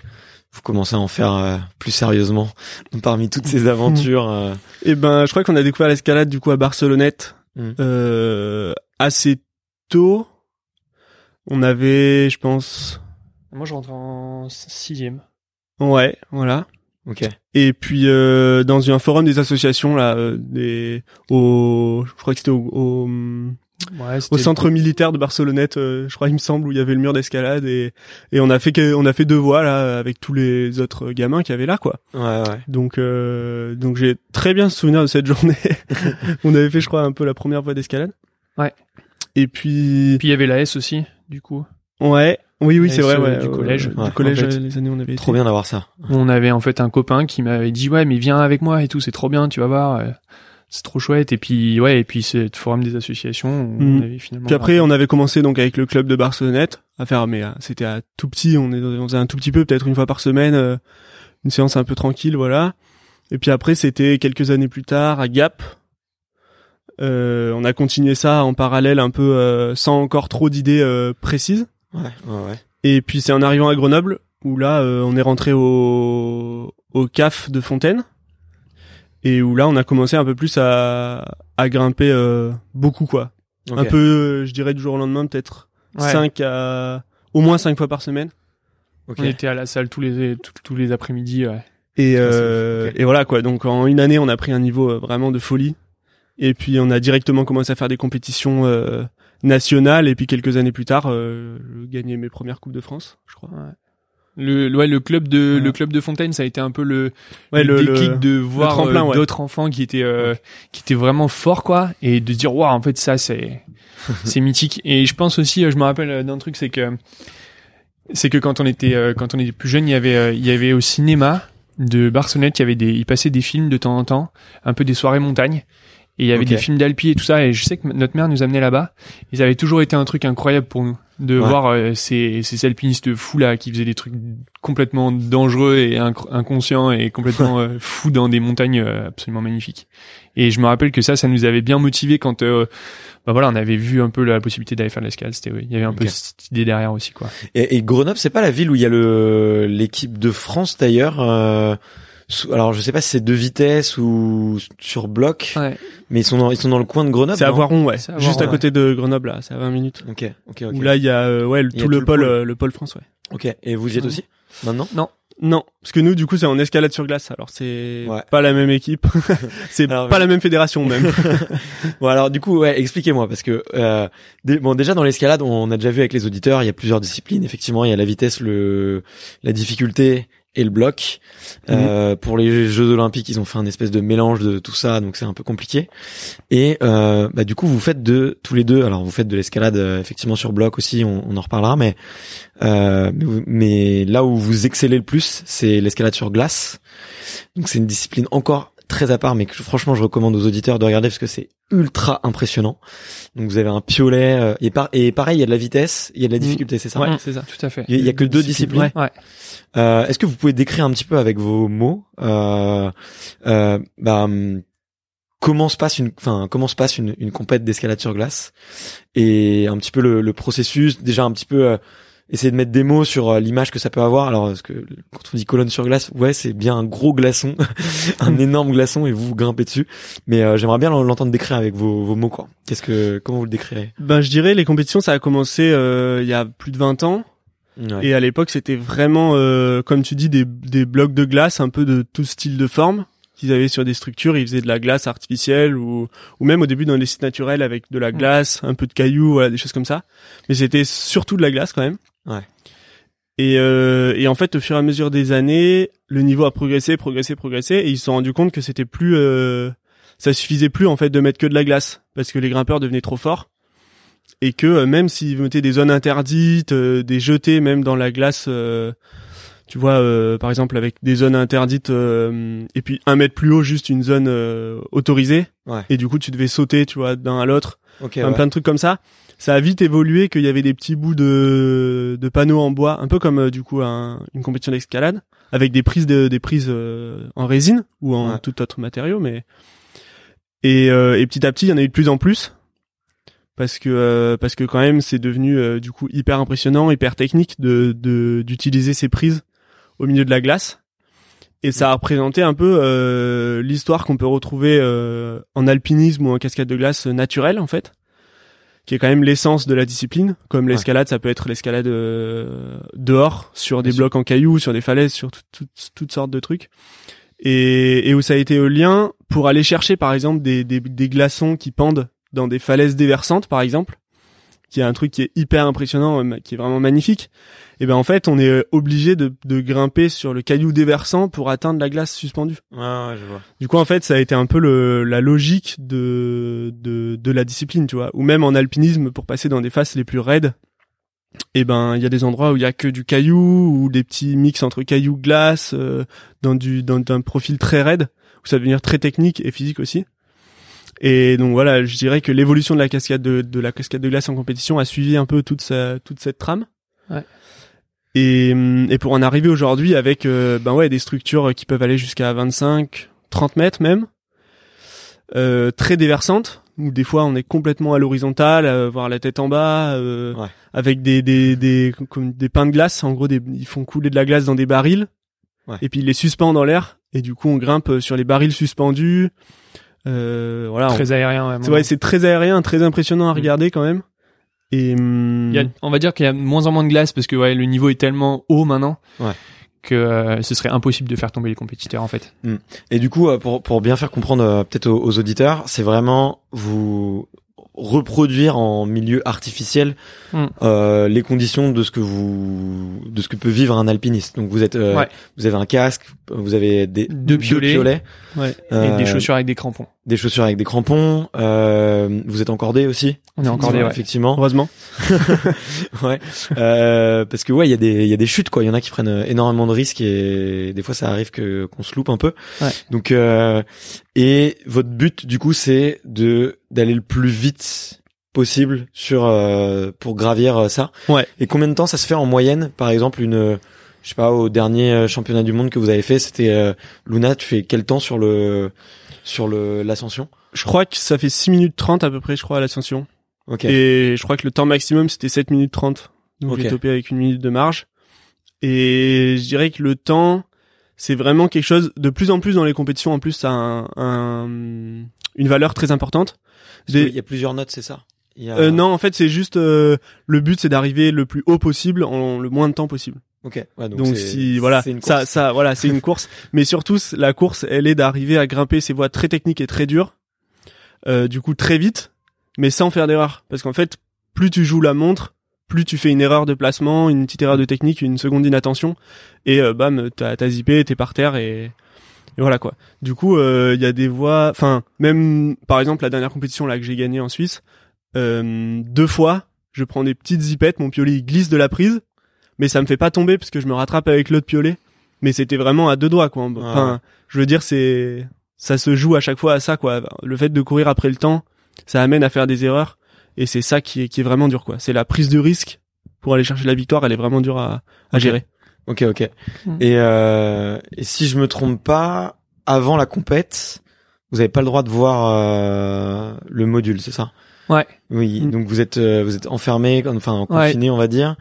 vous commencez à en faire euh, plus sérieusement parmi toutes ces aventures euh, Et ben, je crois qu'on a découvert l'escalade du coup à Barcelonnette euh, assez tôt. On avait, je pense, Moi, je rentre en sixième. ouais, voilà. Ok. Et puis euh, dans un forum des associations là, euh, des, au, je crois que c'était au, au, Ouais, au centre militaire de Barcelonnette, euh, je crois il me semble où il y avait le mur d'escalade et et on a fait on a fait deux voies là avec tous les autres gamins qui avaient là quoi. Ouais, ouais. Donc euh, donc j'ai très bien souvenir de cette journée. on avait fait je crois un peu la première voie d'escalade. Ouais. Et puis Puis il y avait la S aussi, du coup. Ouais, oui oui c'est vrai ouais, du euh, collège. du collège en fait. les années où on avait Trop été. bien d'avoir ça. On avait en fait un copain qui m'avait dit ouais mais viens avec moi et tout c'est trop bien tu vas voir euh, c'est trop chouette et puis ouais et puis c'est le forum des associations Mhm. on avait finalement Puis après on avait commencé donc avec le club de Barcelonnette à faire mais euh, c'était à tout petit, on, est, on faisait un tout petit peu peut-être une fois par semaine euh, une séance un peu tranquille voilà. Et puis après c'était quelques années plus tard à Gap. Euh, on a continué ça en parallèle un peu euh, sans encore trop d'idées euh, précises. Ouais, ouais, ouais. Et puis c'est en arrivant à Grenoble où là euh, on est rentré au au CAF de Fontaine et où là on a commencé un peu plus à à grimper euh, beaucoup quoi. Un peu euh, je dirais du jour au lendemain peut-être Ouais. 5 à au moins 5 fois par semaine. Ok. on était à la salle tous les tous, tous les après-midi ouais. Et euh, fou, ok. et voilà quoi. Donc en une année on a pris un niveau euh, vraiment de folie. Et puis on a directement commencé à faire des compétitions nationales et puis quelques années plus tard euh, je gagnais mes premières coupes de France, je crois. le ouais le club de le club de Fontaine ça a été un peu le, Ouais, le, le- déclic de voir euh, d'autres enfants qui étaient euh, qui étaient vraiment forts quoi et de dire waouh en fait ça c'est c'est mythique. Et je pense aussi euh, je me rappelle d'un truc c'est que c'est que quand on était quand on était plus jeune il y avait il y avait au cinéma de Barcelonnette il y avait des il passait des films de temps en temps un peu des soirées montagne et il y avait des films d'Alpi et tout ça et je sais que notre mère nous amenait là-bas. Ils avaient toujours été un truc incroyable pour nous de Ouais. voir euh, ces ces alpinistes fous là qui faisaient des trucs complètement dangereux et inc- inconscients et complètement euh, fous dans des montagnes euh, absolument magnifiques. Et je me rappelle que ça ça nous avait bien motivé quand euh, bah voilà on avait vu un peu la possibilité d'aller faire de l'escalade c'était oui, il y avait un peu cette idée derrière aussi quoi. Et, et Grenoble, c'est pas la ville où il y a le l'équipe de France d'ailleurs. Sous- alors je sais pas si c'est de vitesse ou sur bloc, ouais mais ils sont dans, ils sont dans le coin de Grenoble. C'est à non Voiron, ouais. C'est à Juste à Voiron, côté de Grenoble, là. C'est à 20 minutes. Ok, ok, ok. Où là, il y a, euh, ouais, le- a tout le tout le pôle, euh, le pôle France, ouais. Ok. Et vous y êtes aussi maintenant? Non, parce que nous, du coup, c'est en escalade sur glace. Alors, c'est Ouais. pas la même équipe. c'est pas la même fédération, même. Bon alors du coup ouais expliquez-moi parce que euh, bon déjà dans l'escalade on a déjà vu avec les auditeurs il y a plusieurs disciplines effectivement il y a la vitesse le la difficulté et le bloc. Euh, pour les Jeux Olympiques ils ont fait un espèce de mélange de tout ça donc c'est un peu compliqué. Et euh, bah du coup vous faites de tous les deux alors vous faites de l'escalade euh, effectivement sur bloc aussi on, on en reparlera mais euh, mais là où vous excellez le plus c'est l'escalade sur glace. Donc c'est une discipline encore très à part, mais que franchement je recommande aux auditeurs de regarder parce que c'est ultra impressionnant. Donc vous avez un piolet euh, et, par- et pareil il y a de la vitesse, il y a de la Mm. difficulté, c'est ça. Ouais, Mm. c'est ça. tout à fait Il y, a- il y a que deux disciplines. Discipline, ouais Euh, Est-ce que vous pouvez décrire un petit peu avec vos mots euh, euh, bah, hum, comment se passe une, enfin comment se passe une, une compète d'escalade sur glace et un petit peu le, le processus, déjà un petit peu euh, essayer de mettre des mots sur euh, l'image que ça peut avoir. Alors, parce que quand on dit colonne sur glace, ouais, c'est bien un gros glaçon, un énorme glaçon, et vous, vous grimpez dessus. Mais euh, j'aimerais bien l'entendre décrire avec vos, vos mots, quoi. Qu'est-ce que, comment vous le décrirez? Ben, je dirais les compétitions, ça a commencé euh, il y a plus de 20 ans. Ouais. Et à l'époque, c'était vraiment, euh, comme tu dis, des, des blocs de glace, un peu de tout style de forme qu'ils avaient sur des structures. Ils faisaient de la glace artificielle ou, ou même au début dans les sites naturels avec de la glace, un peu de cailloux, voilà, des choses comme ça. Mais c'était surtout de la glace quand même. Et, euh, et en fait, au fur et à mesure des années, le niveau a progressé, progressé, progressé, et ils se sont rendus compte que c'était plus, euh, ça suffisait plus en fait de mettre que de la glace parce que les grimpeurs devenaient trop forts et que euh, même s'ils mettaient des zones interdites, euh, des jetés même dans la glace, tu vois, euh, par exemple avec des zones interdites euh, et puis un mètre plus haut juste une zone euh, autorisée Ouais. et du coup tu devais sauter, tu vois, d'un à l'autre, Ok. Enfin, ouais. plein de trucs comme ça. Ça a vite évolué qu'il y avait des petits bouts de, de panneaux en bois, un peu comme euh, du coup un- une compétition d'escalade, avec des prises de, des prises euh, en résine ou en Ouais. tout autre matériau, mais et, euh, et petit à petit il y en a eu de plus en plus parce que euh, parce que quand même c'est devenu euh, du coup hyper impressionnant, hyper technique de de d'utiliser ces prises au milieu de la glace. Et ça a représenté un peu euh, l'histoire qu'on peut retrouver euh, en alpinisme ou en cascade de glace naturelle en fait, qui est quand même l'essence de la discipline. Comme l'escalade, ça peut être l'escalade euh, dehors, sur des Bien sûr. blocs en cailloux, sur des falaises, sur tout- tout- toutes sortes de trucs. Et, et où ça a été au lien pour aller chercher par exemple des, des, des glaçons qui pendent dans des falaises déversantes par exemple, qui est un truc qui est hyper impressionnant, euh, qui est vraiment magnifique. Et ben en fait on est euh, obligé de, de grimper sur le caillou déversant pour atteindre la glace suspendue. Ouais, ouais, je vois. Du coup, en fait, ça a été un peu le, la logique de, de, de la discipline, tu vois. Ou même en alpinisme, pour passer dans des faces les plus raides, et ben, il y a des endroits où il y a que du caillou, ou des petits mix entre caillou, glace, euh, dans du, dans un profil très raide, où ça va devenir très technique et physique aussi. Et donc voilà, je dirais que l'évolution de la cascade de, de la cascade de glace en compétition a suivi un peu toute sa, toute cette trame. Ouais. Et, hum, et pour en arriver aujourd'hui avec euh, ben ouais des structures qui peuvent aller jusqu'à 25, 30 mètres même, euh, très déversantes où des fois on est complètement à l'horizontale, euh, voir la tête en bas, euh, Ouais. avec des des des comme des pains de glace. En gros, des, ils font couler de la glace dans des barils Ouais. et puis ils les suspendent dans l'air et du coup on grimpe euh, sur les barils suspendus. Euh, voilà, on- Très aérien. Ouais, c'est ouais, c'est très aérien, très impressionnant à Mm. regarder quand même. Et hum, a- on va dire qu'il y a de moins en moins de glace parce que ouais, le niveau est tellement haut maintenant Ouais. que euh, ce serait impossible de faire tomber les compétiteurs en fait. Et du coup, euh, pour, pour bien faire comprendre euh, peut-être aux, aux auditeurs, c'est vraiment vous reproduire en milieu artificiel Mm. euh, les conditions de ce que vous de ce que peut vivre un alpiniste. Donc vous êtes euh, Ouais. vous avez un casque, vous avez des Deux piolets. ouais. Et euh, des chaussures avec des crampons. Des chaussures avec des crampons, euh, vous êtes encordé aussi. On est encore des ouais. effectivement. heureusement. ouais. Euh, parce que ouais, il y a des il y a des chutes quoi. Il y en a qui prennent euh, énormément de risques et des fois ça arrive que qu'on se loupe un peu. Ouais. Donc euh, et votre but du coup c'est de d'aller le plus vite possible sur euh, pour gravir ça. Ouais. Et combien de temps ça se fait en moyenne? Par exemple une je sais pas au dernier championnat du monde que vous avez fait, c'était euh, Luna, tu fais quel temps sur le sur le l'ascension Je crois que ça fait 6 minutes 30 à peu près, je crois, à l'ascension. OK. Et je crois que le temps maximum c'était 7 minutes 30. Donc Ok. j'ai topé avec une minute de marge. Et je dirais que le temps, c'est vraiment quelque chose de plus en plus dans les compétitions. En plus, ça a un, un- une valeur très importante. Il y a plusieurs notes, c'est ça? Il y a- Euh, non, en fait, c'est juste euh, le but, c'est d'arriver le plus haut possible en le moins de temps possible. OK. Ouais, donc Donc, si voilà, une ça, course. ça, voilà, c'est une course. Mais surtout, la course, elle est d'arriver à grimper ces voies très techniques et très dures, euh, du coup très vite, mais sans faire d'erreur. Parce qu'en fait, plus tu joues la montre, plus tu fais une erreur de placement, une petite erreur de technique, une seconde d'inattention, et euh, bam, t'as t'as zippé, t'es par terre et, et voilà quoi. Du coup, euh, il y a des voies, enfin même par exemple la dernière compétition là que j'ai gagnée en Suisse, euh, deux fois, je prends des petites zippettes, mon piolet il glisse de la prise, mais ça me fait pas tomber parce que je me rattrape avec l'autre piolet. Mais c'était vraiment à deux doigts quoi. Enfin, je veux dire c'est ça se joue à chaque fois à ça quoi. Le fait de courir après le temps, ça amène à faire des erreurs et c'est ça qui est qui est vraiment dur quoi. C'est la prise de risque pour aller chercher la victoire, elle est vraiment dure à, à Ok. gérer. Ok, ok. Mm. Et, euh, et si je me trompe pas, avant la compète, vous avez pas le droit de voir euh, le module, c'est ça? Ouais. Oui, Mm. donc vous êtes euh, vous êtes enfermé, enfin Ouais. confiné, on va dire,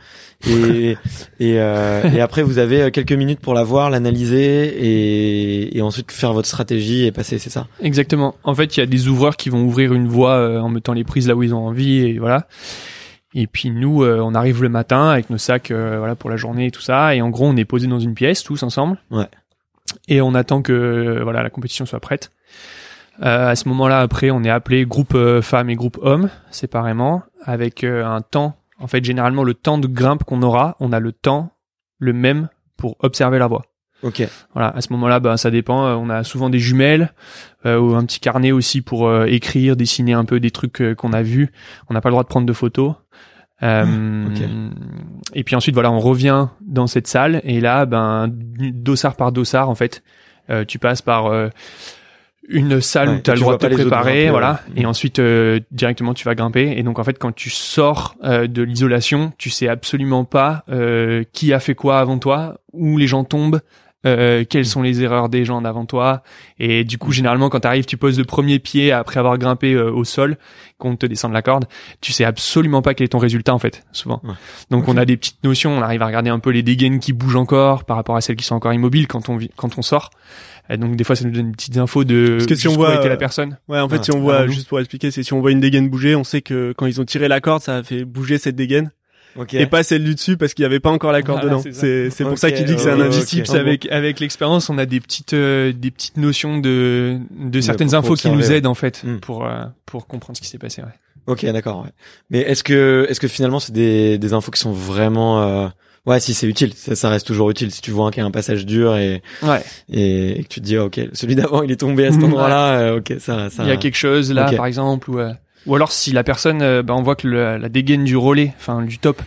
et et, euh, et après vous avez euh, quelques minutes pour la voir, l'analyser et et ensuite faire votre stratégie et passer, c'est ça? Exactement. En fait, il y a des ouvreurs qui vont ouvrir une voie euh, en mettant les prises là où ils ont envie et voilà. Et puis nous, euh, on arrive le matin avec nos sacs, euh, voilà, pour la journée et tout ça. Et en gros, on est posé dans une pièce tous ensemble. Ouais. Et on attend que voilà la compétition soit prête. Euh, à ce moment-là, après, on est appelé groupe euh, femmes et groupe hommes séparément, avec euh, un temps. En fait, généralement, le temps de grimpe qu'on aura, on a le temps le même pour observer la voie. Ok. Voilà, à ce moment-là, bah, ça dépend. On a souvent des jumelles euh, ou un petit carnet aussi pour euh, écrire, dessiner un peu des trucs euh, qu'on a vus. On n'a pas le droit de prendre de photos. Euh, Ok. Et puis ensuite, voilà, on revient dans cette salle et là, ben, dossard par dossard, en fait, euh, tu passes par euh, une salle Ouais, où tu as le droit de te préparer, grimper, voilà, ouais. et ensuite euh, directement tu vas grimper. Et donc en fait, quand tu sors euh, de l'isolation, tu sais absolument pas euh, qui a fait quoi avant toi, où les gens tombent, euh, quelles sont les erreurs des gens d'avant toi. Et du coup, généralement, quand tu arrives, tu poses le premier pied après avoir grimpé euh, au sol, qu'on te descende la corde, tu sais absolument pas quel est ton résultat en fait, souvent. Ouais. Donc on a des petites notions, on arrive à regarder un peu les dégaines qui bougent encore par rapport à celles qui sont encore immobiles quand on quand on sort. Et donc des fois, ça nous donne une petite info de Parce que si on voit, était euh, la personne. Ouais, en fait, si on voit, juste pour expliquer, c'est si on voit une dégaine bouger, on sait que quand ils ont tiré la corde, ça a fait bouger cette dégaine Ok. et pas celle du dessus parce qu'il y avait pas encore la corde Voilà, dedans. c'est. C'est pour ça qu'il dit que c'est un indice tips avec. avec l'expérience, on a des petites euh, des petites notions de de certaines pour- pour infos qui nous aident en fait Mm. pour euh, pour comprendre ce qui s'est passé. Ouais. Ok, d'accord. Ouais. Mais est-ce que est-ce que finalement c'est des des infos qui sont vraiment euh... Ouais, si c'est utile, ça, ça reste toujours utile. Si tu vois qu'il y a un passage dur et, Ouais. et, et que tu te dis, ah, ok, celui d'avant il est tombé à cet Ouais. endroit-là, euh, ok, ça, ça. Il y a quelque chose là, par exemple, ou euh, ou alors si la personne, euh, bah, on voit que le- la dégaine du relais, enfin du top,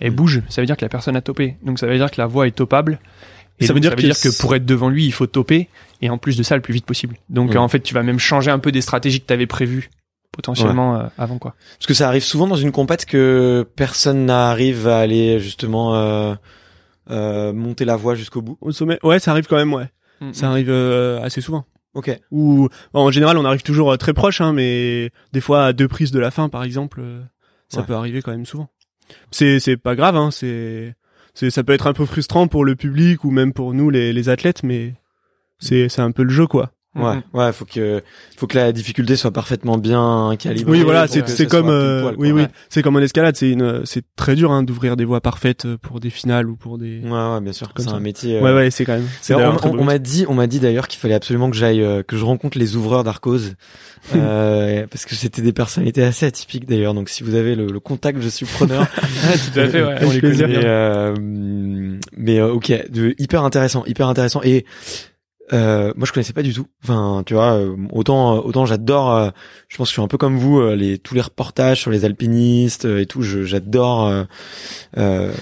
elle Mm. bouge, ça veut dire que la personne a topé. Donc ça veut dire que la voie est topable. Et Ça donc, veut dire ça veut que dire que c'est- pour être devant lui, il faut toper. Et en plus de ça, le plus vite possible. Donc Mm. euh, en fait, tu vas même changer un peu des stratégies que tu avais prévues potentiellement euh, avant quoi. Parce que ça arrive souvent dans une compète que personne n'arrive à aller justement euh, euh, monter la voie jusqu'au bout. Au sommet, ouais, ça arrive quand même, ouais. Mm, Ça arrive euh, assez souvent. Ok. Ou en général, on arrive toujours euh, très proche, hein, mais des fois à deux prises de la fin, par exemple, euh, ça Ouais. peut arriver quand même souvent. C'est c'est pas grave, hein, c'est c'est ça peut être un peu frustrant pour le public ou même pour nous les les athlètes, mais c'est c'est un peu le jeu quoi. Ouais, Mm, ouais, faut que faut que la difficulté soit parfaitement bien calibrée. Oui, voilà, c'est c'est comme euh, poil, oui quoi. oui, c'est comme en escalade, c'est une c'est très dur hein, d'ouvrir des voies parfaites pour des finales ou pour des Ouais, ouais, bien sûr. C'est un métier. euh, Ouais ouais, c'est quand même. C'est on, m'a dit, on m'a dit d'ailleurs qu'il fallait absolument que j'aille, euh, que je rencontre les ouvreurs d'Arcos, euh, parce que c'était des personnalités assez atypiques d'ailleurs. Donc si vous avez le, le contact, je suis preneur. Tout à fait, ouais, on les connaît mais bien. euh, mais ok, de, hyper intéressant, hyper intéressant. Et euh, moi je connaissais pas du tout. Enfin, tu vois, euh, autant autant j'adore. euh, je pense que je suis un peu comme vous, euh, les tous les reportages sur les alpinistes euh, et tout. J'adore. euh, euh,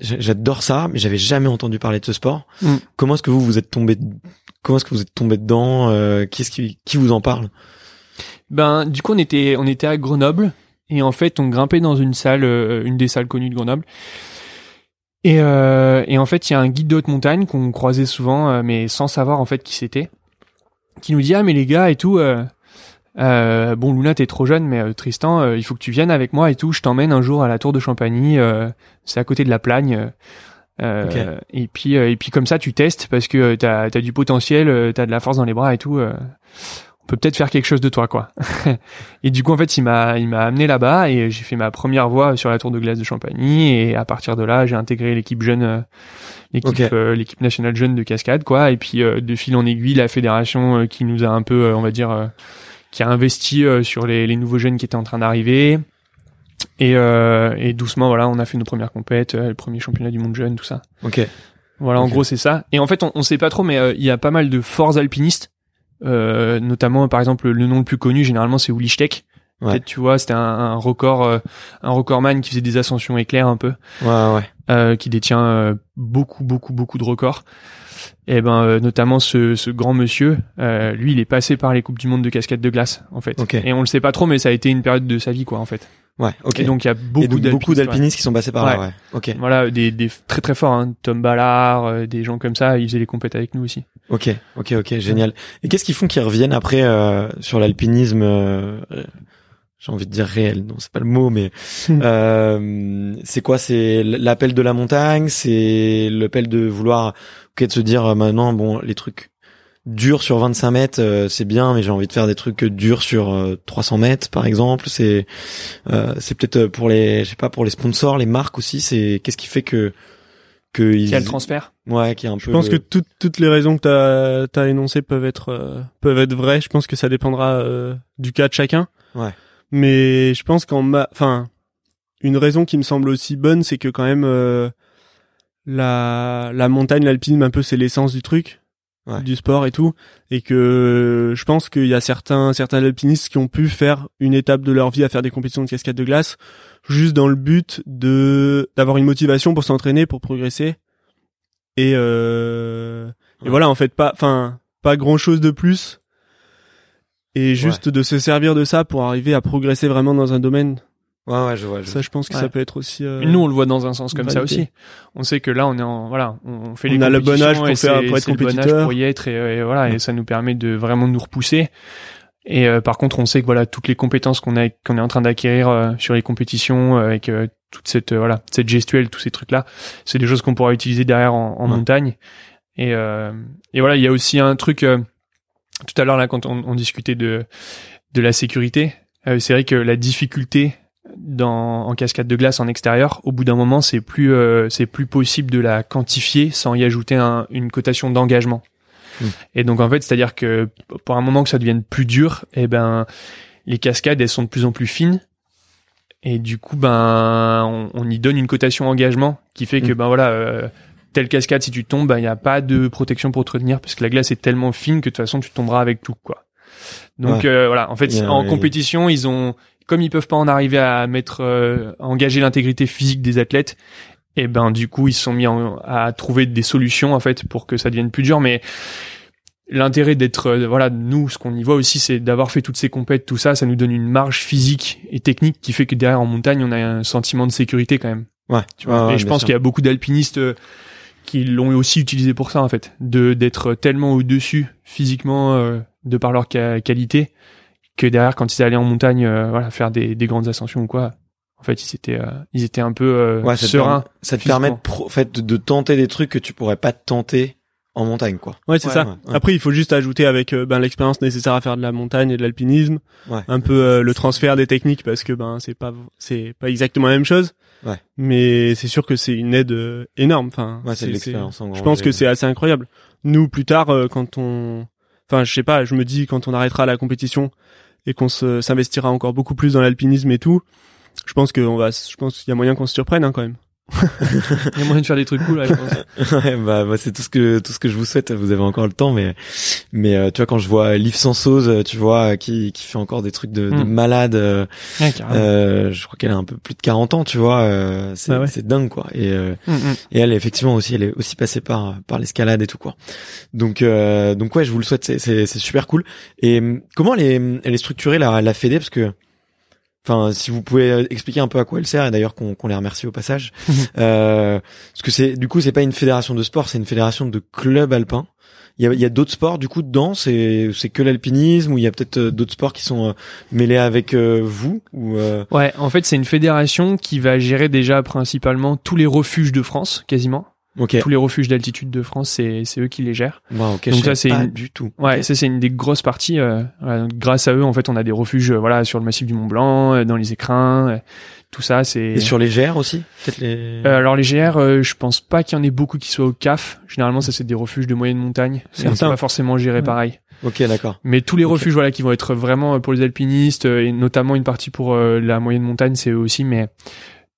j'a- j'adore ça, mais j'avais jamais entendu parler de ce sport. Mm. Comment est-ce que vous vous êtes tombé Comment est-ce que vous êtes tombé dedans euh, Qui est-ce qui qui vous en parle? Ben, du coup, on était, on était à Grenoble et en fait, on grimpait dans une salle, euh, une des salles connues de Grenoble. Et, euh, et en fait, il y a un guide de haute montagne qu'on croisait souvent, euh, mais sans savoir en fait qui c'était, qui nous dit ah mais les gars et tout. Euh, euh, bon Luna t'es trop jeune mais euh, Tristan euh, il faut que tu viennes avec moi et tout je t'emmène un jour à la tour de Champagny euh, c'est à côté de la Plagne euh, euh, Ok. et puis euh, et puis comme ça tu testes parce que t'as as du potentiel t'as de la force dans les bras et tout euh, peut peut-être faire quelque chose de toi quoi et du coup en fait il m'a il m'a amené là-bas et j'ai fait ma première voie sur la tour de glace de Champagny et à partir de là j'ai intégré l'équipe jeune euh, l'équipe euh, l'équipe nationale jeune de cascade quoi et puis euh, de fil en aiguille la fédération euh, qui nous a un peu on va dire qui a investi sur les, les nouveaux jeunes qui étaient en train d'arriver et, euh, et doucement voilà on a fait nos premières compètes le premier championnat du monde jeune tout ça Ok. voilà, en gros, c'est ça. Et en fait, on, on sait pas trop, mais euh, il y a pas mal de forts alpinistes. Euh, notamment, par exemple, le nom le plus connu, généralement, c'est Uli Steck. Ouais. Peut-être, tu vois, c'était un, un record, euh, un recordman qui faisait des ascensions éclairs un peu, Ouais, ouais. euh, qui détient euh, beaucoup, beaucoup, beaucoup de records. Et ben, euh, notamment ce, ce grand monsieur, euh, lui, il est passé par les coupes du monde de cascade de glace, en fait. Ok. Et on le sait pas trop, mais ça a été une période de sa vie, quoi, en fait. Ouais. Ok. Et donc, il y a beaucoup ouais. d'alpinistes qui sont passés par là. Ouais. Ok. Voilà, des, des très très forts, hein. Tom Ballard, euh, des gens comme ça, ils faisaient les compètes avec nous aussi. Ok, ok, ok, génial. Et qu'est-ce qu'ils font qu'ils reviennent après euh, sur l'alpinisme euh, j'ai envie de dire réel, non c'est pas le mot, mais Hmm. euh, c'est quoi C'est l'appel de la montagne, c'est l'appel de vouloir, ok, de se dire euh, maintenant, bon, les trucs durs sur 25 mètres, euh, c'est bien, mais j'ai envie de faire des trucs durs sur euh, 300 mètres, par exemple. C'est euh, c'est peut-être pour les, je sais pas, pour les sponsors, les marques aussi. C'est qu'est-ce qui fait que que y a le transfert. ouais, qui est un Je peu. pense que le- toutes toutes les raisons que t'as t'as énoncées peuvent être euh, peuvent être vraies. Je pense que ça dépendra euh, du cas de chacun. Ouais. Mais je pense qu'en ma, enfin, une raison qui me semble aussi bonne, c'est que quand même euh, la la montagne, l'alpinisme, un peu, c'est l'essence du truc, Ouais. du sport et tout, et que je pense qu'il y a certains certains alpinistes qui ont pu faire une étape de leur vie à faire des compétitions de cascade de glace, juste dans le but de d'avoir une motivation pour s'entraîner, pour progresser, et euh, et voilà en fait pas, enfin pas grand chose de plus, et juste de se servir de ça pour arriver à progresser vraiment dans un domaine. Ouais, ouais, je vois. Je... Ça, je pense que Ouais. ça peut être aussi. euh, Nous, on le voit dans un sens comme ça aussi. On sait que là, on est en voilà, on fait On les a le bon âge pour faire- pour être c'est le bon âge compétiteur. pour y être et, et voilà, et ça nous permet de vraiment nous repousser. Et euh, par contre, on sait que voilà, toutes les compétences qu'on a qu'on est en train d'acquérir euh, sur les compétitions euh, avec euh, toute cette euh, voilà, cette gestuelle, tous ces trucs là, c'est des choses qu'on pourra utiliser derrière en, en Ouais. montagne. Et euh, et voilà, il y a aussi un truc euh, tout à l'heure là quand on, on discutait de de la sécurité, euh, c'est vrai que la difficulté dans en cascade de glace en extérieur, au bout d'un moment, c'est plus euh, c'est plus possible de la quantifier sans y ajouter un- une cotation d'engagement. Mm. Et donc en fait, c'est-à-dire que pour un moment que ça devienne plus dur, eh ben les cascades elles sont de plus en plus fines. Et du coup, ben on, on y donne une cotation engagement qui fait que Mm. ben voilà euh, telle cascade si tu tombes, ben il y a pas de protection pour te retenir parce que la glace est tellement fine que de toute façon tu tomberas avec tout quoi. Donc Ouais. euh, voilà, en fait a- en compétition, ils ont comme ils peuvent pas en arriver à mettre euh, à engager l'intégrité physique des athlètes, et ben du coup ils se sont mis en- à trouver des solutions en fait pour que ça devienne plus dur. Mais l'intérêt d'être euh, voilà nous ce qu'on y voit aussi c'est d'avoir fait toutes ces compètes tout ça ça nous donne une marge physique et technique qui fait que derrière en montagne on a un sentiment de sécurité quand même Ouais. tu vois ouais, et je pense qu'il y a beaucoup d'alpinistes euh, qui l'ont aussi utilisé pour ça en fait de d'être tellement au dessus physiquement euh, de par leur qualité que derrière quand ils allaient en montagne euh, voilà faire des, des grandes ascensions ou quoi en fait ils étaient euh, ils étaient un peu euh, Ouais, ça te, sereins permet, ça te permet de, pro- en fait, de, de tenter des trucs que tu pourrais pas tenter en montagne, quoi. Ouais, c'est Ouais, ça. ouais, ouais. Après, il faut juste ajouter avec euh, ben l'expérience nécessaire à faire de la montagne et de l'alpinisme, Ouais. un peu euh, le transfert des techniques parce que ben c'est pas c'est pas exactement la même chose. Ouais. Mais c'est sûr que c'est une aide euh, énorme. Enfin, Ouais, c'est de l'expérience. Je pense que c'est assez incroyable. Nous, plus tard, euh, quand on, enfin, je sais pas, je me dis quand on arrêtera la compétition et qu'on s'investira encore beaucoup plus dans l'alpinisme et tout, je pense que on va, je pense qu'il y a moyen qu'on se surprenne hein, quand même. Il y a moyen de faire des trucs cool là, je pense ouais, bah, bah, c'est tout ce que tout ce que je vous souhaite. Vous avez encore le temps, mais mais euh, tu vois quand je vois Liv Sansos, euh, tu vois, qui qui fait encore des trucs de, de Mm. malade. euh, Ouais, euh, je crois qu'elle a un peu plus de 40 ans, tu vois. euh, c'est Ah ouais. c'est dingue quoi. Et euh, Mm, mm. et elle effectivement aussi, elle est aussi passée par par l'escalade et tout quoi. Donc euh, donc ouais, je vous le souhaite. C'est c'est c'est super cool. Et hum, comment elle est elle est structurée la la Fédé? Parce que Enfin, si vous pouvez euh, expliquer un peu à quoi elle sert, et d'ailleurs qu'on qu'on les remercie au passage, euh, parce que c'est du coup c'est pas une fédération de sport, c'est une fédération de clubs alpins. Il y a, y a d'autres sports du coup dedans, c'est c'est que l'alpinisme ou il y a peut-être euh, d'autres sports qui sont euh, mêlés avec euh, vous ou euh, Ouais, en fait, c'est une fédération qui va gérer déjà principalement tous les refuges de France, quasiment. Ok Tous les refuges d'altitude de France, c'est c'est eux qui les gèrent. Bon, ok Donc ça, c'est pas une- du tout Ouais, ça c'est une des grosses parties. euh, voilà, grâce à eux, en fait, on a des refuges, euh, voilà, sur le massif du Mont Blanc, euh, dans les écrins, euh, tout ça. C'est. et sur les GR aussi peut-être les Euh, alors les GR, euh, je pense pas qu'il y en ait beaucoup qui soient au CAF. Généralement, ça c'est des refuges de moyenne montagne. C'est pas forcément géré Ouais. pareil. ok d'accord Mais tous les refuges, voilà, qui vont être vraiment pour les alpinistes euh, et notamment une partie pour euh, la moyenne montagne, c'est eux aussi. Mais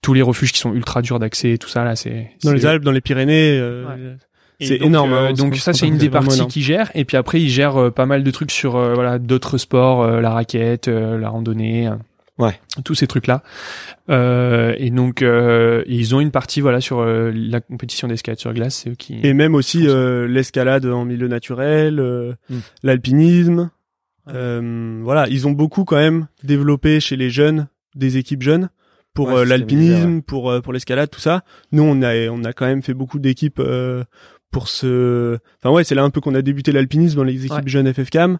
tous les refuges qui sont ultra durs d'accès, tout ça là, c'est Dans les. Alpes, dans les Pyrénées, euh, Ouais. C'est donc, énorme. euh, hein, donc ce ça c'est une des parties qu'ils gèrent. Et puis après ils gèrent euh, pas mal de trucs sur euh, voilà d'autres sports, euh, la raquette, euh, la randonnée, euh, Ouais. tous ces trucs là. Euh, et donc euh, ils ont une partie voilà sur euh, la compétition d'escalade sur glace, c'est eux qui. Et même aussi euh, l'escalade en milieu naturel, euh, Mm. l'alpinisme. Ouais. Euh, voilà, ils ont beaucoup quand même développé chez les jeunes des équipes jeunes pour Ouais, euh, l'alpinisme, pour euh, pour l'escalade, tout ça. Nous, on a on a quand même fait beaucoup d'équipes euh, pour ce. Enfin ouais, c'est là un peu qu'on a débuté l'alpinisme dans les équipes Ouais. jeunes FFCAM.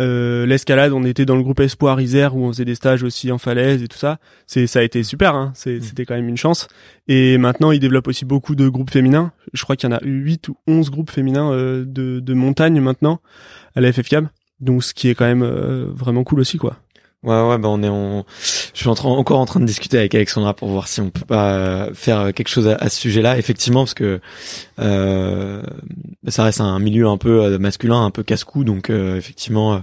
Euh, l'escalade, on était dans le groupe Espoir Isère où on faisait des stages aussi en falaise et tout ça. C'est ça a été super, hein. C'est- Mm. c'était quand même une chance. Et maintenant, ils développent aussi beaucoup de groupes féminins. Je crois qu'il y en a 8 ou 11 groupes féminins euh, de, de montagne maintenant à la FFCAM. Donc ce qui est quand même euh, vraiment cool aussi quoi. Ouais, ouais, bah on est en, je suis en train, encore en train de discuter avec Alexandra pour voir si on peut pas euh, faire quelque chose à, à ce sujet-là, effectivement, parce que euh, ça reste un milieu un peu euh, masculin, un peu casse-cou, donc euh, effectivement,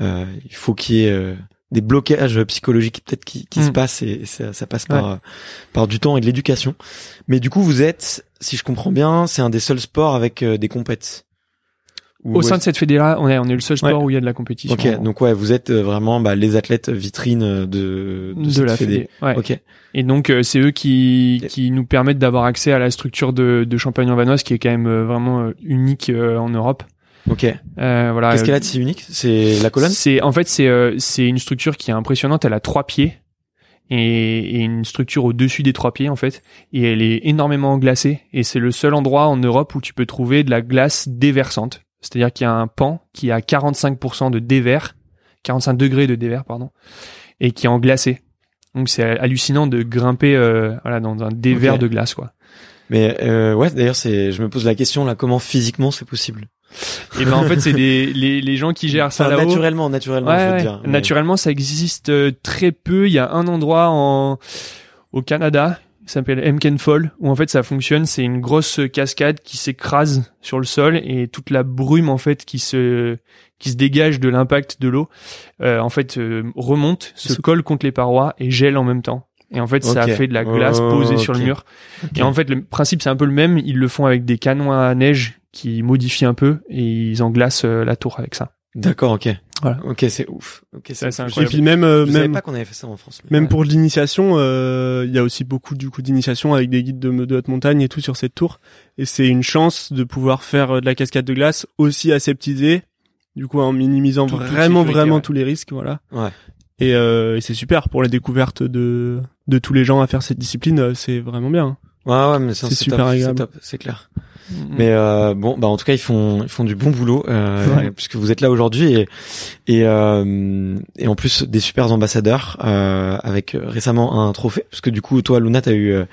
euh, il faut qu'il y ait des blocages psychologiques peut-être qui, qui Mm. se passent et ça, ça passe par par du temps et de l'éducation. Mais du coup, vous êtes, si je comprends bien, c'est un des seuls sports avec des compètes. Au sein de cette fédération, on est, on est le seul sport Ouais. où il y a de la compétition. Ok, donc ouais, vous êtes euh, vraiment bah, les athlètes vitrines euh, de de, de, cette la fédé. fédé. Ouais. Ok. Et donc euh, c'est eux qui qui nous permettent d'avoir accès à la structure de de Champagne-en-Vanoise qui est quand même euh, vraiment unique euh, en Europe. Ok. Euh, voilà. L'escalade c'est unique, c'est la colonne? C'est en fait c'est euh, c'est une structure qui est impressionnante. Elle a trois pieds et, et une structure au dessus des trois pieds en fait. Et elle est énormément glacée. Et c'est le seul endroit en Europe où tu peux trouver de la glace déversante. C'est-à-dire qu'il y a un pan qui a 45% de dévers, 45 degrés de dévers pardon, et qui est en glacé. Donc c'est hallucinant de grimper euh, voilà dans un dévers de glace quoi. Mais euh, ouais, d'ailleurs c'est, je me pose la question là, comment physiquement c'est possible? Et ben en fait c'est des les les gens qui gèrent ça Enfin, là-haut. naturellement, naturellement, Ouais, je veux dire. mais- Naturellement, ça existe euh, très peu. Il y a un endroit en au Canada, s'appelle Emken Fall, où en fait ça fonctionne. C'est une grosse cascade qui s'écrase sur le sol et toute la brume en fait qui se qui se dégage de l'impact de l'eau, euh, en fait euh, remonte, se colle contre les parois et gèle en même temps. Et en fait, ça Ok. fait de la glace Oh, posée sur le mur. Et en fait, le principe c'est un peu le même. Ils le font avec des canons à neige qui modifient un peu et ils englacent euh, la tour avec ça. D'accord, ok. Voilà. Ok, c'est ouf. Ok, c'est ouf. Et incroyable. puis même euh, Je savais même pas qu'on avait fait ça en France. mais Même ouais. pour l'initiation, euh, il y a aussi beaucoup du coup d'initiation avec des guides de, de haute montagne et tout sur cette tour. Et c'est une chance de pouvoir faire euh, de la cascade de glace aussi aseptisée, du coup en minimisant Tout- vraiment vraiment ouais. tous les risques, voilà. Ouais. Et, euh, et c'est super pour la découverte de de tous les gens à faire cette discipline, c'est vraiment bien. Ouais, ouais, mais C'est super top, agréable. c'est clair. Mm. Mais euh, bon, bah en tout cas ils font ils font du bon boulot euh, Ouais. puisque vous êtes là aujourd'hui et et euh, et en plus des super ambassadeurs euh, avec récemment un trophée parce que du coup toi Luna t'as eu euh,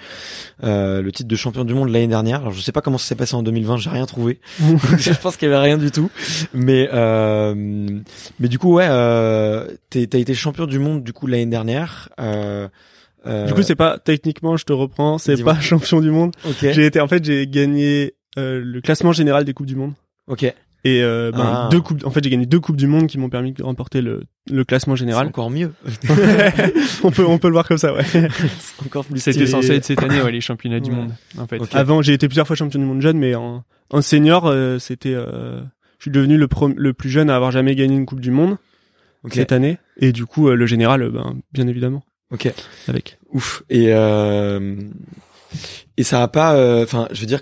euh, le titre de champion du monde l'année dernière. Alors je sais pas comment ça s'est passé en 2020, j'ai rien trouvé. je pense qu'il y avait rien du tout. Mais euh, mais du coup ouais, euh, t'es- t'as été champion du monde du coup l'année dernière. Euh, euh, Du coup, c'est pas techniquement, je te reprends, c'est pas champion du monde. ok J'ai été en fait, j'ai gagné euh, le classement général des coupes du monde. ok Et euh, ben, Ah. deux coupes. En fait, j'ai gagné deux coupes du monde qui m'ont permis de remporter le, le classement général. encore mieux. on peut on peut le voir comme ça, ouais. c'est encore plus C'était censé être cette année, ouais, les championnats du Ouais. monde, en fait. Avant, j'ai été plusieurs fois champion du monde jeune, mais en, en senior, euh, c'était. euh, je suis devenu le, pro- le plus jeune à avoir jamais gagné une coupe du monde Ok. cette année. Et du coup, euh, le général, euh, ben, bien évidemment, Ok. avec. Ouf. Et euh, et ça a pas. euh, Enfin, je veux dire.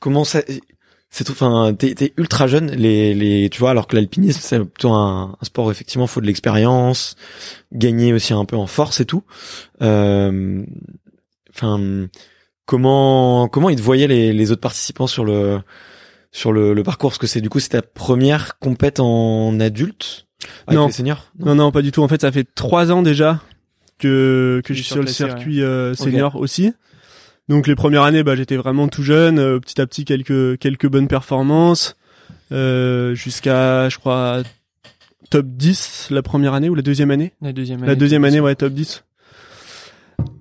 Comment ça C'est tout. Enfin, t'es t'es ultra jeune. Les les. Tu vois, alors que l'alpinisme c'est plutôt un, un sport où effectivement faut de l'expérience, gagner aussi un peu en force et tout. Euh, Enfin, comment comment ils te voyaient les les autres participants sur le sur le, le parcours? Parce que c'est du coup c'est ta première compète en adulte avec Non. les seniors? Non, non, pas du tout. En fait, ça fait trois ans déjà que que je es suis sur le circuit euh, senior aussi. Donc les premières années, bah, j'étais vraiment tout jeune. euh, petit à petit, quelques quelques bonnes performances euh, jusqu'à, je crois, top 10 la première année ou la deuxième année? La deuxième année. La deuxième année, ouais, top 10.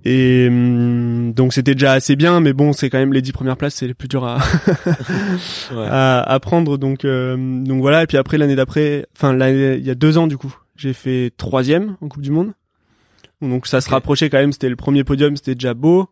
Et hum, donc c'était déjà assez bien, mais bon, c'est quand même les dix premières places, c'est les plus dures à, Ouais. à, à prendre. Donc euh, donc voilà. Et puis après l'année d'après, enfin l'année- il y a deux ans du coup, j'ai fait troisième en Coupe du Monde. Donc ça se rapprochait quand même. C'était le premier podium, c'était déjà beau.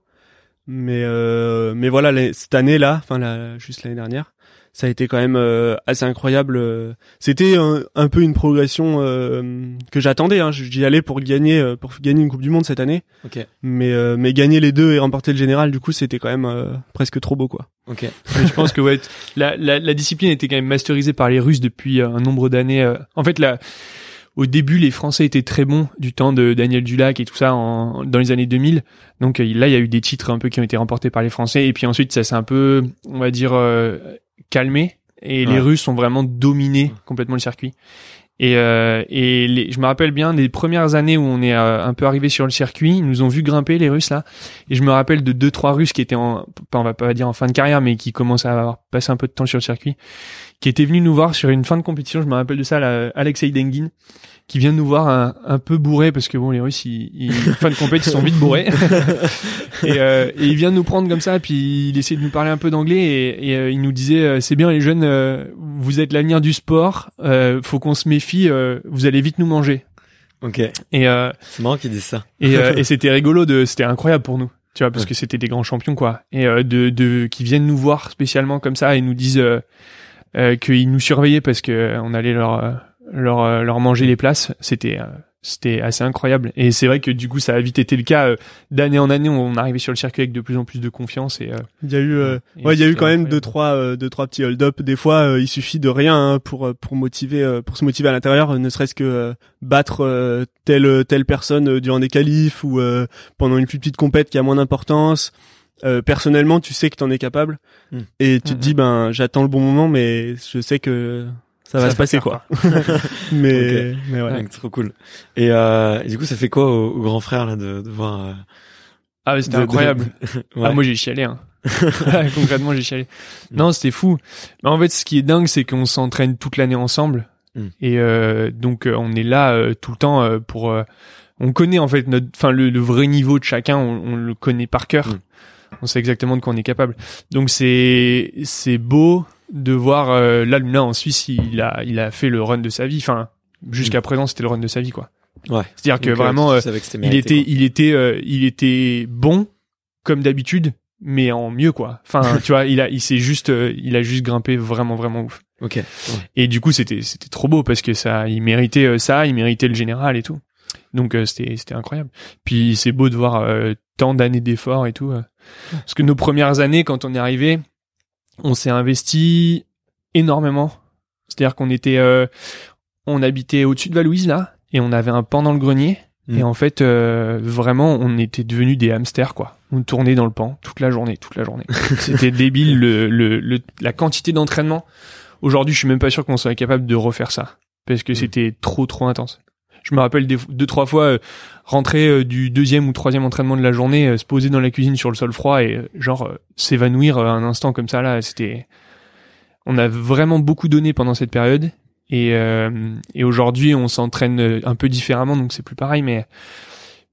Mais euh, mais voilà, les- cette année là, enfin là, juste l'année dernière, ça a été quand même euh, assez incroyable. euh. C'était un, un peu une progression euh, que j'attendais. Hein. J'y allais pour gagner euh, pour gagner une Coupe du Monde cette année. Ok. Mais euh, mais gagner les deux et remporter le général, du coup, c'était quand même euh, presque trop beau quoi. Ok. Mais je pense que ouais, la, la, la discipline était quand même masterisée par les Russes depuis un nombre d'années. euh. En fait, là, au début, les Français étaient très bons du temps de Daniel Dulac et tout ça en, dans les années 2000. Donc euh, là, il y a eu des titres un peu qui ont été remportés par les Français. Et puis ensuite, ça s'est un peu, on va dire, euh, calmé. Et Ouais. les Russes ont vraiment dominé complètement le circuit. Et, euh, et les, je me rappelle bien des premières années où on est euh, un peu arrivé sur le circuit, ils nous ont vu grimper les Russes là. Et je me rappelle de deux trois Russes qui étaient en, on va pas dire en fin de carrière, mais qui commençaient à avoir passé un peu de temps sur le circuit, qui étaient venus nous voir sur une fin de compétition. Je me rappelle de ça, là, Alexei Dengin, qui vient nous voir un, un peu bourré parce que bon, les Russes, ils, ils fin de compétition, ils sont vite bourrés. et, euh, et il vient nous prendre comme ça, puis il essaie de nous parler un peu d'anglais et, et, euh, il nous disait euh, c'est bien les jeunes, euh, vous êtes l'avenir du sport, euh, faut qu'on se méfie, euh, vous allez vite nous manger. Ok. Et euh, C'est marrant qu'ils disent ça. et, euh, et c'était rigolo de, c'était incroyable pour nous, tu vois, parce Ouais. que c'était des grands champions quoi, et euh, de, de qui viennent nous voir spécialement comme ça et nous disent euh, qu'ils nous surveillaient parce que euh, on allait leur euh, leur euh, leur manger les places, c'était euh, c'était assez incroyable. Et c'est vrai que du coup ça a vite été le cas euh, d'année en année, on arrivait sur le circuit avec de plus en plus de confiance et euh, Il y a eu, euh, ouais, il y a eu quand même deux trois, euh, deux trois petits hold-up. Des fois, euh, il suffit de rien hein, pour euh, pour motiver, euh, pour se motiver à l'intérieur, euh, ne serait-ce que euh, battre euh, telle telle personne euh, durant des qualifs ou euh, pendant une plus petite compète qui a moins d'importance. Euh, personnellement, tu sais que t'en es capable Mm. et tu te Mhm. dis ben j'attends le bon moment, mais je sais que ça va se passer quoi. mais mais ouais. Ouais, trop cool. Et, euh, et du coup, ça fait quoi au, au grand frère là de, de voir euh, ah c'était de- incroyable. Ouais. Ah, moi j'ai chialé. Hein. Concrètement j'ai chialé. Non c'était fou. Mais en fait ce qui est dingue c'est qu'on s'entraîne toute l'année ensemble et euh, donc euh, on est là euh, tout le temps euh, pour. euh, on connaît en fait notre, enfin le, le vrai niveau de chacun, on, on le connaît par cœur. On sait exactement de quoi on est capable. Donc c'est c'est beau de voir euh, là Luna en Suisse il a il a fait le run de sa vie. Enfin jusqu'à présent c'était le run de sa vie quoi. Ouais. C'est-à-dire que euh, vraiment euh, que il était, il était, euh, il était bon comme d'habitude, mais en mieux quoi. Enfin, tu vois, il a, il s'est juste, euh, il a juste grimpé vraiment, vraiment ouf. Ok. Ouais. Et du coup, c'était, c'était trop beau parce que ça, il méritait ça, il méritait le général et tout. Donc euh, c'était, c'était incroyable. Puis c'est beau de voir euh, tant d'années d'efforts et tout. euh. Parce que nos premières années, quand on est arrivé, on s'est investi énormément. C'est-à-dire qu'on était, euh, on habitait au-dessus de Valouise là, et on avait un pan dans le grenier. Mm. Et en fait, euh, vraiment, on était devenus des hamsters, quoi. On tournait dans le pan toute la journée, toute la journée. C'était débile, le, le, le- la quantité d'entraînement. Aujourd'hui, je suis même pas sûr qu'on soit capable de refaire ça. Parce que c'était trop, trop intense. Je me rappelle des, deux, trois fois, euh, rentrer euh, du deuxième ou troisième entraînement de la journée, euh, se poser dans la cuisine sur le sol froid et, euh, genre, euh, s'évanouir euh, un instant comme ça, là, c'était... On a vraiment beaucoup donné pendant cette période. Et, euh, et aujourd'hui, on s'entraîne un peu différemment, donc c'est plus pareil, mais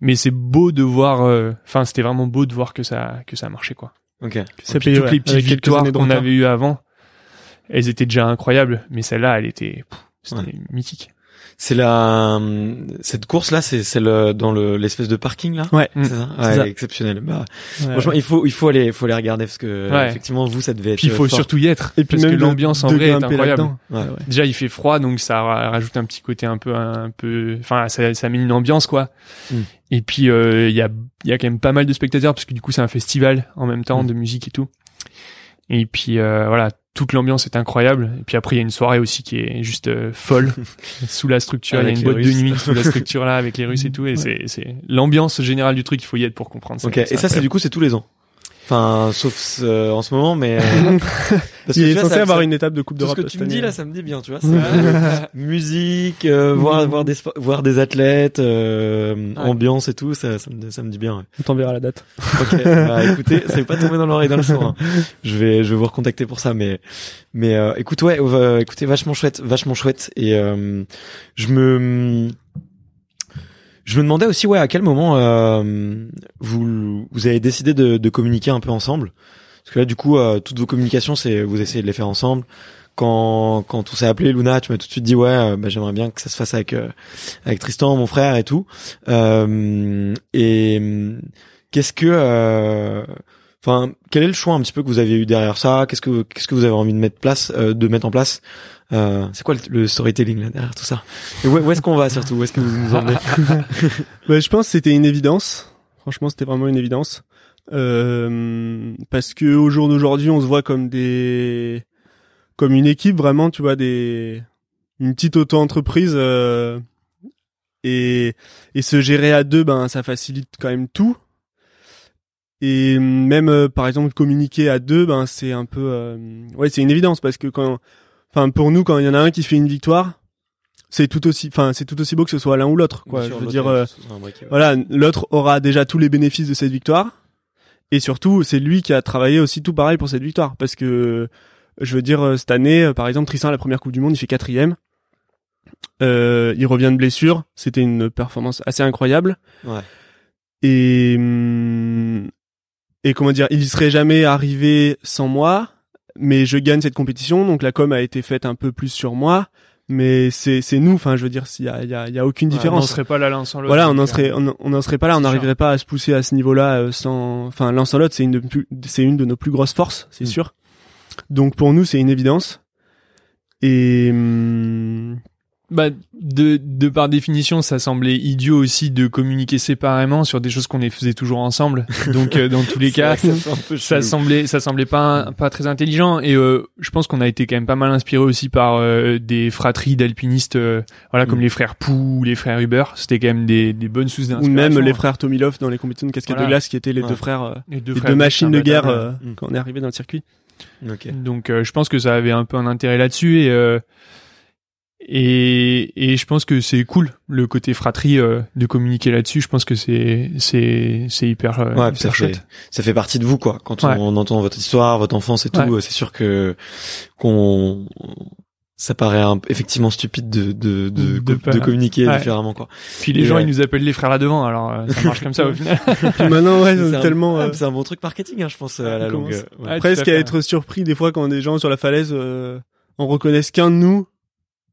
mais c'est beau de voir. euh, Enfin, c'était vraiment beau de voir que ça que ça a marché, quoi. Ok. Ça Puis toutes ouais, les petites victoires qu'on avait eues avant, elles étaient déjà incroyables, mais celle-là, elle était, pff, c'était mythique. C'est la cette course là, c'est c'est le dans le l'espèce de parking là. Ouais. C'est ça. C'est Ouais, ça. exceptionnel. Bah, Ouais. franchement, il faut il faut aller il faut aller regarder parce que Ouais. effectivement vous ça devait être. Puis il faut euh, fort. surtout y être, Et puis parce que l'ambiance en de vrai est incroyable. là-dedans. Ouais. Ouais. Déjà, il fait froid, donc ça ra- rajoute un petit côté un peu, un peu, enfin, ça, ça met une ambiance, quoi. Mm. Et puis, euh, il y a, il y a quand même pas mal de spectateurs, parce que du coup, c'est un festival en même temps Mm. de musique et tout. Et puis, euh, voilà, toute l'ambiance est incroyable. Et puis après, il y a une soirée aussi qui est juste euh, folle, sous la structure. Il y a une boîte de nuit sous la structure là, avec les Russes et tout. Et c'est, c'est l'ambiance générale du truc, il faut y être pour comprendre. Ok. Et ça c'est du coup c'est tous les ans. Enfin, sauf euh, en ce moment, mais euh, parce Il que est tu vois, censé ça- avoir ça- une étape de Coupe Tout ce d'Europe. que tu me dis là, ça me dit bien, tu vois. c'est, euh, musique, euh, voir voir des voir des athlètes, euh, ambiance et tout, ça ça me ça me dit bien. ouais. On t'enverra la date. Ok. bah écoutez, c'est pas tombé dans l'oreille dans le hein. Je vais je vais vous recontacter pour ça, mais mais euh, écoute ouais, euh, écoutez vachement chouette, vachement chouette et euh, je me je me demandais aussi ouais à quel moment euh, vous vous avez décidé de, de communiquer un peu ensemble? Parce que là du coup euh, toutes vos communications c'est vous essayez de les faire ensemble. Quand quand on s'est appelé Luna tu m'as tout de suite dit ouais euh, bah, j'aimerais bien que ça se fasse avec euh, avec Tristan mon frère et tout. Euh, et qu'est-ce que enfin, quel est le choix un petit peu que vous avez eu derrière ça? Qu'est-ce que qu'est-ce que vous avez envie de mettre place, de mettre en place euh, C'est quoi le, le, storytelling là derrière tout ça? Et où, où est-ce qu'on va surtout? Où est-ce que vous nous emmenez bah, je pense que c'était une évidence. Franchement, c'était vraiment une évidence. Euh, parce que au jour d'aujourd'hui, on se voit comme des, comme une équipe vraiment, tu vois, des, une petite auto-entreprise euh, et et se gérer à deux, ben ça facilite quand même tout. Et même euh, par exemple communiquer à deux, ben c'est un peu, euh, ouais, c'est une évidence parce que quand, enfin pour nous, quand il y en a un qui fait une victoire, c'est tout aussi, enfin c'est tout aussi beau que ce soit l'un ou l'autre, quoi. Je veux dire, euh, voilà, l'autre aura déjà tous les bénéfices de cette victoire. Et surtout, c'est lui qui a travaillé aussi tout pareil pour cette victoire. Parce que, je veux dire, cette année, par exemple, Tristan, la première Coupe du Monde, il fait quatrième. Euh, il revient de blessure. C'était une performance assez incroyable. Ouais. Et, hum, et comment dire, il y serait jamais arrivé sans moi. Mais je gagne cette compétition, donc la com a été faite un peu plus sur moi mais c'est c'est nous enfin je veux dire s'il y a il y a, y a aucune différence on n'en serait pas là l'un sans l'autre voilà on n'en serait on n'en serait pas là on n'arriverait pas à se pousser à ce niveau là euh, sans enfin l'un sans l'autre c'est une de c'est une de nos plus grosses forces c'est Mm. sûr. Donc pour nous c'est une évidence. Et hum, bah de de par définition ça semblait idiot aussi de communiquer séparément sur des choses qu'on les faisait toujours ensemble donc euh, dans tous les cas ça semblait ça semblait pas pas très intelligent et euh, je pense qu'on a été quand même pas mal inspiré aussi par euh, des fratries d'alpinistes euh, voilà comme Mm. les frères Pou ou les frères Huber c'était quand même des, des bonnes sources ou d'inspiration même les frères Tomilov dans les compétitions de cascade Voilà. de glace qui étaient les Ouais. deux frères euh, les deux, les frères deux machines de guerre euh, Mm. quand on est arrivé dans le circuit Ok. Donc euh, je pense que ça avait un peu un intérêt là-dessus et euh, et et je pense que c'est cool le côté fratrie euh, de communiquer là-dessus. Je pense que c'est c'est c'est hyper, euh, Ouais, puis ça hyper fait, chouette. ça fait partie de vous, quoi. Quand Ouais. on entend votre histoire, votre enfance et tout, Ouais. euh, c'est sûr que qu'on, ça paraît un- effectivement stupide de de de, communiquer Ouais. différemment, quoi. Puis les Et gens ouais. ils nous appellent les frères là devant. Alors euh, ça marche comme ça au final. puis maintenant ouais C'est un- tellement euh, c'est un bon truc marketing, hein, je pense, à la longue. euh, ouais. Ouais, presque à à être surpris des fois quand des gens sur la falaise euh, en reconnaissent qu'un de nous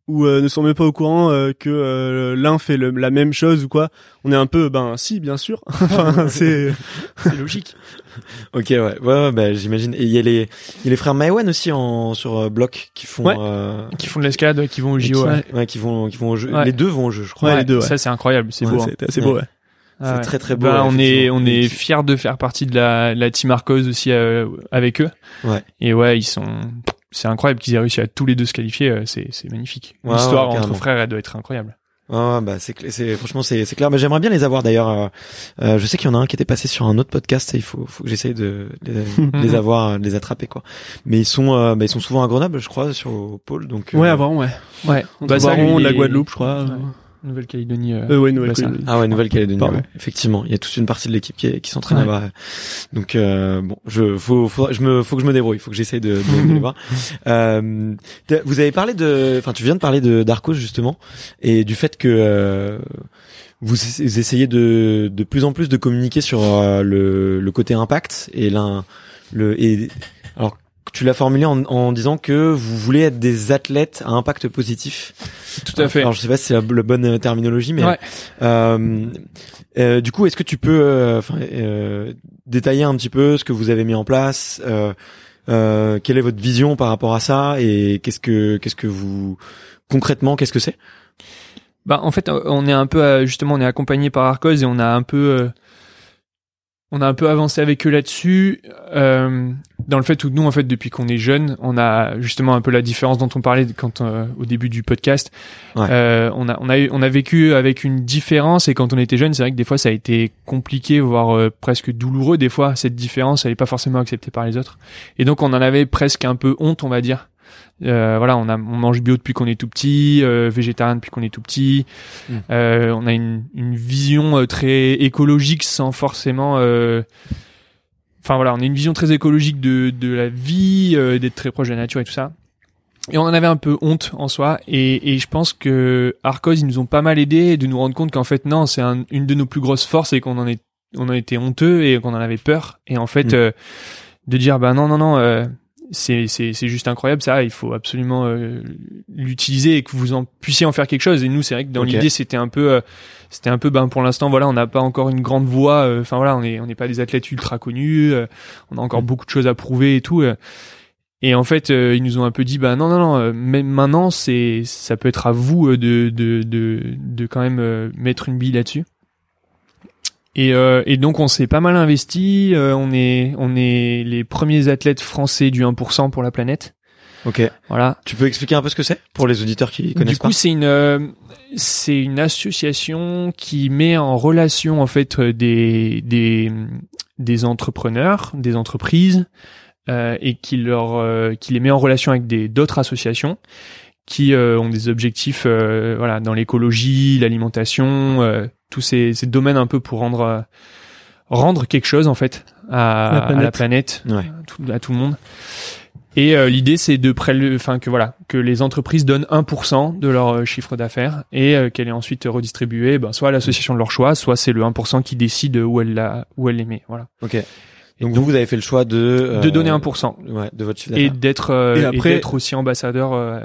ou euh, ne sont même pas au courant euh, que euh, l'un fait le- la même chose ou quoi. On est un peu ben si bien sûr. enfin c'est c'est logique. Ok, ouais, ouais, ouais, bah, j'imagine. Et il y a les, il y a les frères Maïwan aussi en sur euh, bloc qui font, Ouais. euh, Qui font de l'escalade, ouais, qui vont au JO. qui, ouais. ouais, qui vont, qui vont au jeu. Ouais. Les deux vont au jeu, je crois. Ouais, les deux, ouais. Ça c'est incroyable, c'est Ouais, beau. hein. c'était assez beau ouais. C'est Ah ouais. très très beau. Bah, ouais, on est on est fiers de faire partie de la la team Arcos aussi euh, avec eux. Ouais. Et ouais, ils sont c'est incroyable qu'ils aient réussi à tous les deux se qualifier, euh, c'est c'est magnifique. Ouais, L'histoire ouais, entre frères, elle doit être incroyable. Ah bah c'est c'est franchement c'est c'est clair mais j'aimerais bien les avoir d'ailleurs euh, euh, je sais qu'il y en a un qui était passé sur un autre podcast et il faut faut que j'essaye de les, les avoir euh, de les attraper quoi mais ils sont euh, bah, ils sont souvent à Grenoble je crois sur au pôle donc euh, Ouais, avant ouais. Ouais. Bah, ça, lui, de la Guadeloupe, je crois. Ouais. Nouvelle-Calédonie. euh, Euh, ouais, nouvelle ah ouais Nouvelle-Calédonie ouais. effectivement il y a toute une partie de l'équipe qui, qui s'entraîne Ouais. là-bas donc euh, bon je faut faut je me faut que je me débrouille faut que j'essaye de, de, de les voir euh, vous avez parlé de enfin tu viens de parler de d'Arcos justement et du fait que euh, vous ess- essayez de de plus en plus de communiquer sur euh, le, le côté impact et l'un le et tu l'as formulé en, en disant que vous voulez être des athlètes à impact positif. Tout à fait. Alors je sais pas si c'est la, la bonne euh, terminologie, mais Ouais. euh, euh, du coup, est-ce que tu peux euh, euh, détailler un petit peu ce que vous avez mis en place euh, euh, Quelle est votre vision par rapport à ça Et qu'est-ce que qu'est-ce que vous concrètement qu'est-ce que c'est? Bah en fait, on est un peu justement, on est accompagné par Arcos et on a un peu, euh, on a un peu avancé avec eux là-dessus, euh, dans le fait où nous en fait depuis qu'on est jeunes, on a justement un peu la différence dont on parlait quand euh, au début du podcast. Ouais. Euh, on a on a eu- on a vécu avec une différence et quand on était jeune, c'est vrai que des fois ça a été compliqué, voire euh, presque douloureux des fois. Cette différence, elle est pas forcément acceptée par les autres et donc on en avait presque un peu honte, on va dire. Euh, voilà, on a on mange bio depuis qu'on est tout petit, euh, végétarien depuis qu'on est tout petit. Mm. Euh, on a une, une vision euh, très écologique sans forcément. euh, Enfin voilà, on a une vision très écologique de de la vie, euh, d'être très proche de la nature et tout ça. Et on en avait un peu honte en soi, et, et je pense que Arcos ils nous ont pas mal aidé de nous rendre compte qu'en fait non, c'est un- une de nos plus grosses forces et qu'on en est on en était honteux et qu'on en avait peur. Et en fait, Mm. euh, de dire bah non non non, euh, c'est c'est c'est juste incroyable ça il faut absolument euh, l'utiliser et que vous en puissiez en faire quelque chose et nous c'est vrai que dans l'idée c'était un peu euh, c'était un peu ben pour l'instant voilà on n'a pas encore une grande voix euh, enfin voilà on est on n'est pas des athlètes ultra connus euh, on a encore Mm. beaucoup de choses à prouver et tout euh. et en fait euh, ils nous ont un peu dit bah non non non même maintenant c'est ça peut être à vous euh, de de de de quand même euh, mettre une bille là-dessus et, euh, et donc on s'est pas mal investi. euh, on est on est les premiers athlètes français du 1% pour la planète. Ok. Voilà. Tu peux expliquer un peu ce que c'est pour les auditeurs qui connaissent Du coup, pas c'est une euh, c'est une association qui met en relation en fait euh, des des des entrepreneurs, des entreprises euh, et qui leur euh, qui les met en relation avec des d'autres associations qui euh, ont des objectifs euh, voilà dans l'écologie, l'alimentation, euh, tous ces, ces domaines un peu pour rendre euh, rendre quelque chose en fait à La à la planète. Ouais. à tout, à tout le monde. Et euh, l'idée c'est de prélever, enfin que voilà, que les entreprises donnent 1% de leur euh, chiffre d'affaires et euh, qu'elle est ensuite redistribuée, ben, soit à l'association de leur choix, soit c'est le 1% qui décide où elle la, où elle les met, voilà. Ok. Donc vous, vous avez fait le choix de euh, De donner 1% Ouais, de votre chiffre et d'affaires. d'être euh, Et et d'être aussi ambassadeur euh,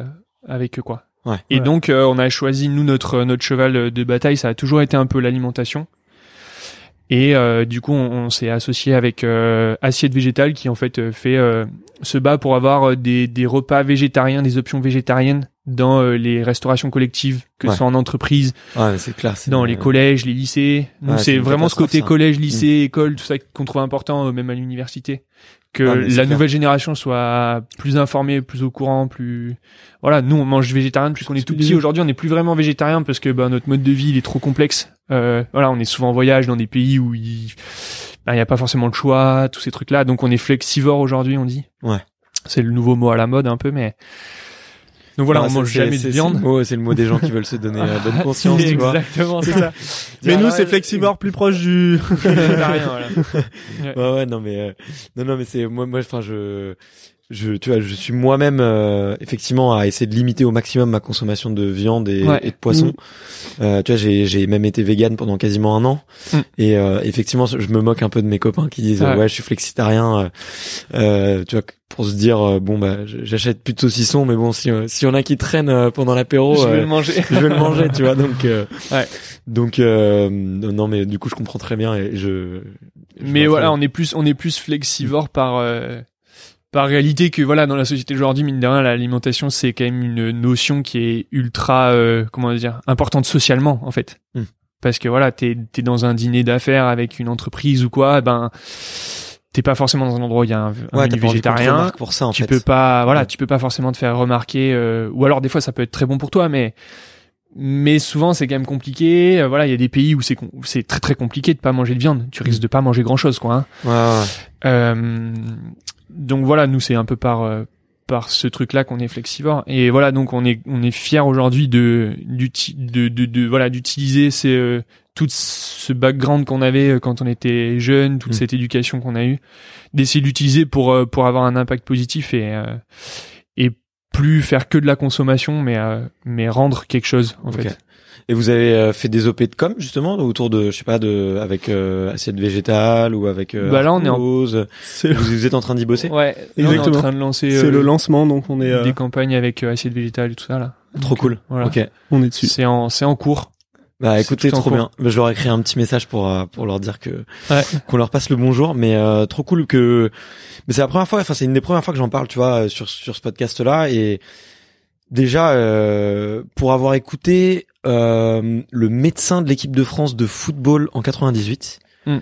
avec eux quoi. Ouais. Et Ouais. donc euh, on a choisi nous notre notre cheval de bataille, ça a toujours été un peu l'alimentation. Et euh, du coup, on, on s'est associé avec euh, Assiette Végétale qui en fait euh, fait euh, se bat pour avoir euh, des, des repas végétariens, des options végétariennes dans euh, les restaurations collectives, que Ouais. ce soit en entreprise, Ouais, mais c'est clair. c'est- dans les collèges, les lycées. Nous, Ouais, c'est vraiment ce côté ça. Mm. collège, lycée, école, tout ça qu'on trouve important, euh, même à l'université. Que la clair. nouvelle génération soit plus informée, plus au courant, plus voilà. Nous, on mange végétarien puisqu'on est tout petit. Aujourd'hui, on n'est plus vraiment végétarien parce que ben, notre mode de vie il est trop complexe. Euh, voilà, on est souvent en voyage dans des pays où il ben, il y a pas forcément le choix, tous ces trucs-là. Donc, on est flexivore aujourd'hui, on dit. Ouais. C'est le nouveau mot à la mode un peu, mais donc voilà, on mange jamais de viande. C'est le mot des gens qui veulent se donner euh, bonne conscience, tu vois. exactement c'est ça. Mais Dire, nous, c'est Flexibor plus proche du. Végétarien, voilà. Ouais, ouais, non, mais euh, non, non, mais c'est moi, moi, enfin, je, je, tu vois, je suis moi-même euh, effectivement à essayer de limiter au maximum ma consommation de viande et, Ouais. et de poisson. Mm. Euh, tu vois, j'ai, j'ai même été vegan pendant quasiment un an, Mm. et euh, effectivement, je me moque un peu de mes copains qui disent Ouais. ouais, je suis flexitarien. Euh, euh, tu vois, pour se dire euh, bon bah, j'achète plus de saucissons, mais bon, si si en a qui traînent euh, pendant l'apéro, Je vais le manger. je vais le manger, tu vois. Donc, euh, Ouais. donc, euh, non, mais du coup, je comprends très bien et je. je Mais voilà, on est plus on est plus flexivore par euh, par réalité que voilà dans la société d'aujourd'hui mine de rien l'alimentation c'est quand même une notion qui est ultra euh, comment dire importante socialement en fait. Hmm. Parce que voilà, t'es t'es dans un dîner d'affaires avec une entreprise ou quoi, ben t'es pas forcément dans un endroit où il y a un, un Ouais, menu végétarien. pour ça en tu fait. peux pas voilà Ouais. tu peux pas forcément te faire remarquer euh, ou alors des fois ça peut être très bon pour toi mais mais souvent c'est quand même compliqué Euh, voilà il y a des pays où c'est c'est très très compliqué de pas manger de viande tu risques de pas manger grand chose quoi hein. Ouais, ouais. Euh, donc voilà nous c'est un peu par euh, par ce truc là qu'on est flexivore et voilà donc on est on est fier aujourd'hui de, de de de voilà d'utiliser ces euh, tout ce background qu'on avait euh, quand on était jeune toute Mm. cette éducation qu'on a eue d'essayer d'utiliser pour euh, pour avoir un impact positif et euh, et plus faire que de la consommation mais euh, mais rendre quelque chose en fait Et vous avez euh, fait des OP de com justement autour de, je sais pas, de avec euh, assiette végétale ou avec. Euh, Bah là, on est en- Vous, vous êtes en train d'y bosser? Ouais là, on est en Exactement. train de lancer c'est euh, le lancement, donc on est, euh, des campagnes avec euh, assiette végétale et tout ça là Trop cool. voilà. Ok. on est dessus. c'est en c'est en cours Bah écoutez, trop cours. bien. Bah, je leur ai écrit un petit message pour euh, pour leur dire que Ouais. qu'on leur passe le bonjour, mais euh, trop cool que. Mais c'est la première fois, enfin c'est une des premières fois que j'en parle, tu vois, euh, sur sur ce podcast-là et déjà euh, pour avoir écouté euh, le médecin de l'équipe de France de football en 98. Hmm.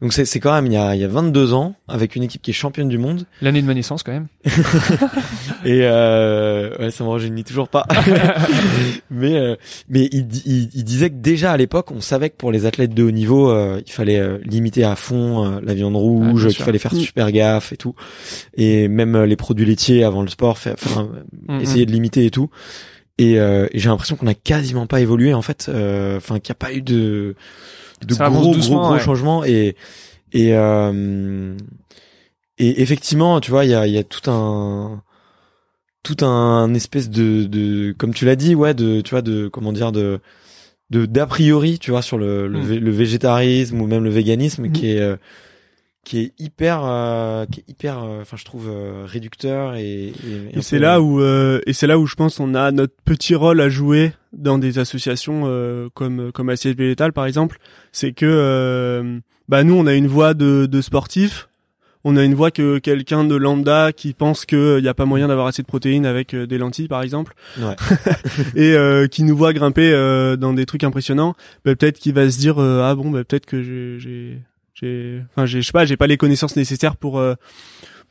Donc c'est c'est quand même il y a il y a 22 ans avec une équipe qui est championne du monde. L'année de ma naissance quand même. Et euh, ouais ça me rajeunit toujours pas. Mais euh, mais il, il, il disait que déjà à l'époque on savait que pour les athlètes de haut niveau euh, il fallait euh, limiter à fond euh, la viande Ah, rouge bien qu'il fallait faire Mm. super gaffe et tout. Et même euh, les produits laitiers avant le sport faire, Mm, essayer de limiter et tout. Et, euh, et j'ai l'impression qu'on a quasiment pas évolué en fait. Euh, enfin qu'il n'y a pas eu de de Ça gros gros gros ouais. changements et et euh, et effectivement tu vois il y a il y a tout un tout un espèce de de comme tu l'as dit ouais de tu vois de comment dire de de d'a priori tu vois sur le le, Mm. vé- le végétarisme ou même le véganisme Mm. qui est euh, qui est hyper, euh, qui est hyper, euh, enfin je trouve euh, réducteur et. Et, c'est là où euh, et c'est là où je pense on a notre petit rôle à jouer dans des associations comme comme ACSB Létal par exemple, c'est que bah nous on a une voix de, de sportif, on a une voix que quelqu'un de lambda qui pense qu'il n'y a pas moyen d'avoir assez de protéines avec des lentilles par exemple, ouais. et qui nous voit grimper dans des trucs impressionnants, bah, peut-être qu'il va se dire ah bon bah, peut-être que j'ai j'ai, enfin, j'ai, je sais pas, j'ai pas les connaissances nécessaires pour euh,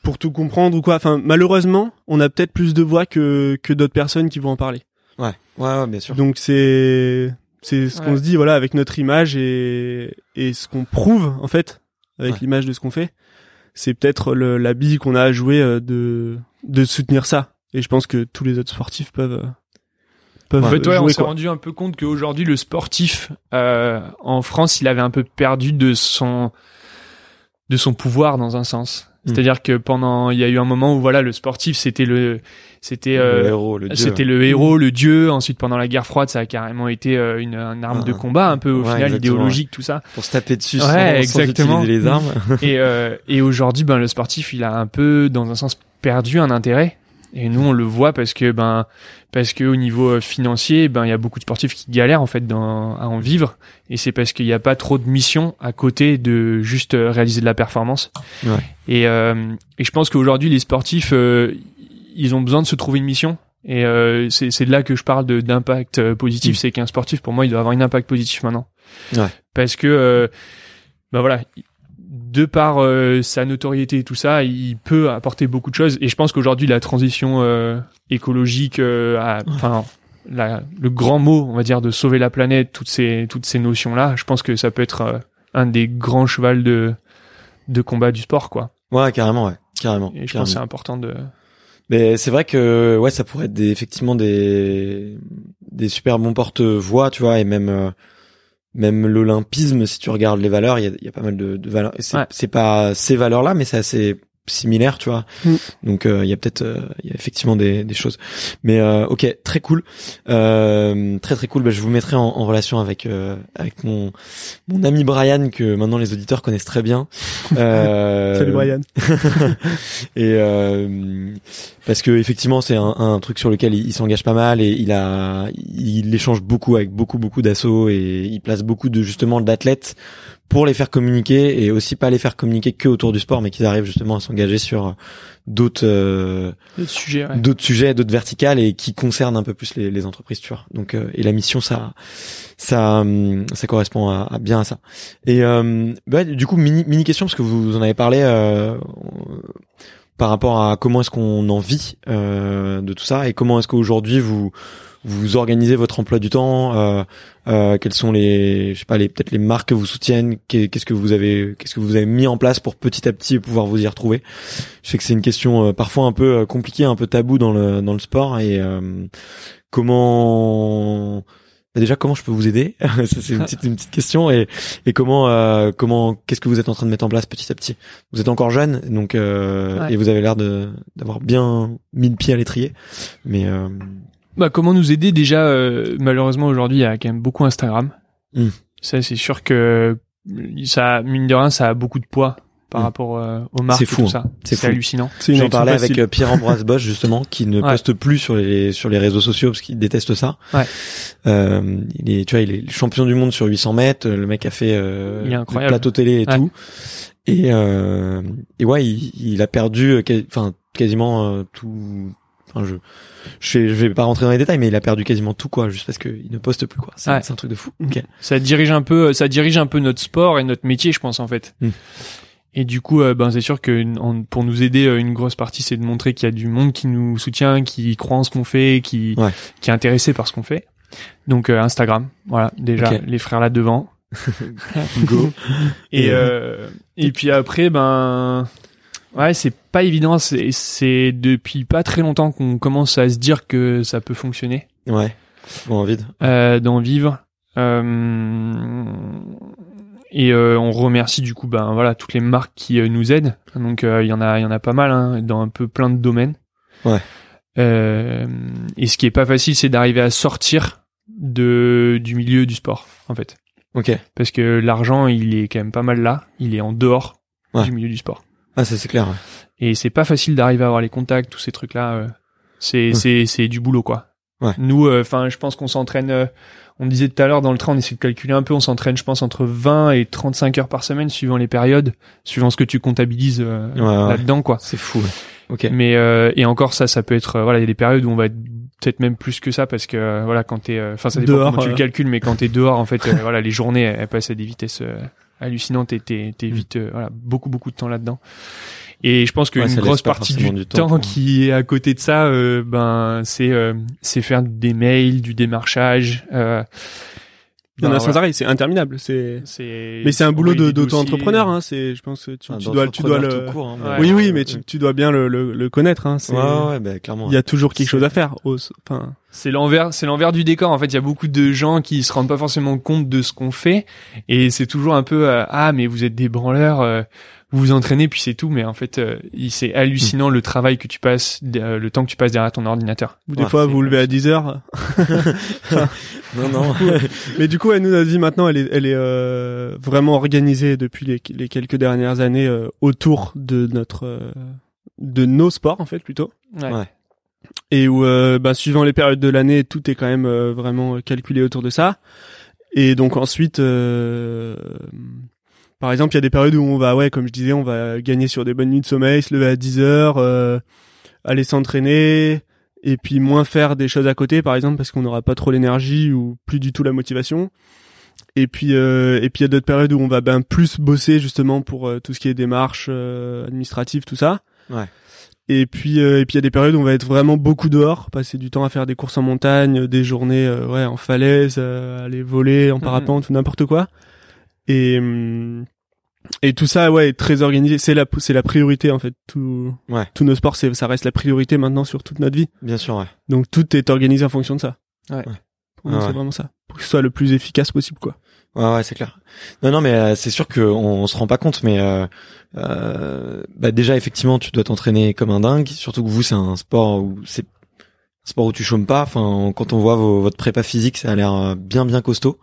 pour tout comprendre ou quoi. Enfin, malheureusement, on a peut-être plus de voix que que d'autres personnes qui vont en parler. Ouais, ouais, ouais bien sûr. Donc c'est c'est ce qu'on se dit voilà avec notre image et et ce qu'on prouve en fait avec l'image de ce qu'on fait. C'est peut-être le, la bille qu'on a à jouer euh, de de soutenir ça. Et je pense que tous les autres sportifs peuvent euh, en fait, ouais, on s'est rendu un peu compte qu'aujourd'hui, le sportif euh, en France, il avait un peu perdu de son de son pouvoir dans un sens. Hmm. C'est-à-dire que pendant, il y a eu un moment où voilà, le sportif, c'était le, c'était, euh, c'était le héros, le dieu. Ensuite, pendant la guerre froide, ça a carrément été euh, une, arme de ah. combat, un peu au final idéologique, tout ça. Pour se taper dessus, sans, exactement. utiliser les armes. et euh, et aujourd'hui, ben le sportif, il a un peu, dans un sens, perdu un intérêt. Et nous, on le voit parce que ben parce que au niveau euh, financier, ben il y a beaucoup de sportifs qui galèrent en fait dans, à en vivre, et c'est parce qu'il n'y a pas trop de missions à côté de juste euh, réaliser de la performance. Ouais. Et, euh, et je pense qu'aujourd'hui, les sportifs, ils ont besoin de se trouver une mission. Et c'est c'est de là que je parle d'impact positif, mm. c'est qu'un sportif, pour moi, il doit avoir un impact positif maintenant. Ouais. Parce que ben voilà, de par euh, sa notoriété et tout ça, il peut apporter beaucoup de choses. Et je pense qu'aujourd'hui, la transition euh, écologique, euh, enfin, le grand mot, on va dire, de sauver la planète, toutes ces toutes ces notions-là, je pense que ça peut être un des grands chevals de de combat du sport, quoi. Ouais, carrément, ouais, carrément. Et je pense c'est important de. Mais c'est vrai que ouais, ça pourrait être des, effectivement des des super bons porte-voix, tu vois, et même même l'olympisme, si tu regardes les valeurs, il y a, y a, pas mal de, de valeurs. C'est pas ces valeurs-là, mais c'est assez similaire, tu vois. Mm. Donc euh, il y a peut-être, euh, il y a effectivement des, des choses. Mais euh, ok, très cool, très très cool. Bah, je vous mettrai en, en relation avec avec mon mon ami Brian que maintenant les auditeurs connaissent très bien. Salut Brian. et parce que effectivement c'est un, un, truc sur lequel il, s'engage pas mal et il a il échange beaucoup avec beaucoup beaucoup d'assauts et il place beaucoup de justement d'athlètes pour les faire communiquer et aussi pas les faire communiquer que autour du sport mais qu'ils arrivent justement à s'engager sur d'autres euh, sujets d'autres sujets d'autres verticales et qui concernent un peu plus les, les entreprises tu vois. Donc euh, et la mission ça ça hum, ça correspond à, bien à ça. Et euh, bah, du coup mini mini question parce que vous en avez parlé euh, par rapport à comment est-ce qu'on en vit euh, de tout ça et comment est-ce qu'aujourd'hui vous vous organisez votre emploi du temps euh, euh, quelles sont les je sais pas les peut-être les marques que vous soutiennent qu'est-ce que vous avez qu'est-ce que vous avez mis en place pour petit à petit pouvoir vous y retrouver? Je sais que c'est une question euh, parfois un peu euh, compliquée un peu tabou dans le dans le sport et euh, comment bah, déjà comment je peux vous aider? C'est une petite une petite question et et comment euh, comment qu'est-ce que vous êtes en train de mettre en place petit à petit? Vous êtes encore jeune donc euh, et vous avez l'air de d'avoir bien mis le pied à l'étrier mais euh... bah comment nous aider déjà euh, malheureusement aujourd'hui il y a quand même beaucoup Instagram hmm. ça c'est sûr que ça mine de rien ça a beaucoup de poids par mm. rapport euh, aux marques c'est fou, tout ça. C'est hallucinant. J'en parlais avec euh, Pierre-Ambroise Bosch justement, qui ne poste plus sur les sur les réseaux sociaux parce qu'il déteste ça. Ouais. Euh, il est, tu vois, il est champion du monde sur 800 mètres. Le mec a fait euh, le plateau télé et tout. Et euh, et ouais, il, il a perdu, enfin quasiment tout. Enfin, je, je vais, je vais pas rentrer dans les détails, mais il a perdu quasiment tout quoi, juste parce qu'il ne poste plus quoi. C'est un truc de fou. Okay. Ça dirige un peu, ça dirige un peu notre sport et notre métier, je pense en fait. Mm. Et du coup, euh, ben c'est sûr que pour nous aider, euh, une grosse partie, c'est de montrer qu'il y a du monde qui nous soutient, qui croit en ce qu'on fait, qui qui est intéressé par ce qu'on fait. Donc euh, Instagram, voilà, déjà les frères là devant. Go. Et et puis après, ben ouais, c'est pas évident. C'est c'est depuis pas très longtemps qu'on commence à se dire que ça peut fonctionner. Ouais. Bon, envie. Euh, d'en vivre. Euh, et euh, on remercie du coup ben voilà toutes les marques qui euh, nous aident. Donc euh, il y en a il y en a pas mal hein, dans un peu plein de domaines. Ouais. et ce qui est pas facile, c'est d'arriver à sortir de du milieu du sport en fait. Ok. Parce que l'argent il est quand même pas mal là, il est en dehors Ouais. du milieu du sport. Ah, ça c'est clair. Et c'est pas facile d'arriver à avoir les contacts, tous ces trucs-là. euh, c'est c'est c'est du boulot quoi. Ouais. Nous, enfin, je pense qu'on s'entraîne. euh, on disait tout à l'heure dans le train, on essaie de calculer un peu. On s'entraîne, je pense, entre 20 et 35 heures par semaine, suivant les périodes, suivant ce que tu comptabilises euh, Ouais, là-dedans, quoi. C'est fou. ouais. Ok. Mais euh, et encore ça, ça peut être euh, voilà, il y a des périodes où on va être peut-être même plus que ça parce que euh, voilà quand t'es, euh, enfin ça dépend Dehors, comment tu le euh. calcules, mais quand t'es dehors en fait, euh, voilà les journées elles, elles passent à des vitesses hallucinantes et t'es Mm. vite euh, voilà beaucoup beaucoup de temps là-dedans. Et je pense qu'une Ouais, grosse partie du, du temps qui est à côté de ça, euh, ben c'est euh, c'est faire des mails, du démarchage. Il y en a sans voilà. arrêt, c'est interminable. C'est C'est mais c'est un boulot de d'auto-entrepreneur. Hein. C'est, je pense que tu, Enfin, tu dois, tu dois le. court, hein, Ouais. Oui, oui, mais tu, tu dois bien le, le, le connaître. Hein. C'est, Ouais, bah, clairement. il y a toujours quelque chose à faire. Au- Enfin, C'est l'envers, c'est l'envers du décor. En fait, il y a beaucoup de gens qui se rendent pas forcément compte de ce qu'on fait, et c'est toujours un peu euh, ah mais vous êtes des branleurs, euh, vous vous entraînez puis c'est tout. Mais en fait, euh, il- c'est hallucinant le travail que tu passes, euh, le temps que tu passes derrière ton ordinateur. des Ouais, fois, vous vous levez à 10 heures. Non, non. Mais du coup, ouais, nous, notre vie maintenant, elle est, elle est euh, vraiment organisée depuis les, les quelques dernières années euh, autour de notre, euh, de nos sports en fait plutôt. Ouais. Ouais. Et où, euh, bah, suivant les périodes de l'année, tout est quand même euh, vraiment calculé autour de ça. Et donc ensuite, euh, par exemple, il y a des périodes où on va, ouais, comme je disais, on va gagner sur des bonnes nuits de sommeil, se lever à 10 heures, euh, aller s'entraîner, et puis moins faire des choses à côté, par exemple, parce qu'on n'aura pas trop l'énergie ou plus du tout la motivation. Et puis, euh, et puis il y a d'autres périodes où on va ben plus bosser justement pour euh, tout ce qui est démarches euh, administratives, tout ça. Ouais. Et puis, euh, et puis il y a des périodes où on va être vraiment beaucoup dehors, passer du temps à faire des courses en montagne, des journées, ouais, en falaise, euh, aller voler en parapente ou n'importe quoi. Et et tout ça, ouais, est très organisé. C'est la, c'est la priorité en fait. Tout, Ouais. tous nos sports, ça reste la priorité maintenant sur toute notre vie. Bien sûr, ouais. Donc tout est organisé en fonction de ça. Ouais. Ah c'est ouais. vraiment ça. Pour que ce soit le plus efficace possible, quoi. Ouais, ouais, c'est clair. Non, non, mais euh, c'est sûr qu'on on se rend pas compte, mais euh, euh, bah déjà effectivement, tu dois t'entraîner comme un dingue. Surtout que vous, c'est un sport où c'est sport où tu chômes pas. Enfin, quand on voit vos- votre prépa physique, ça a l'air euh, bien, bien costaud.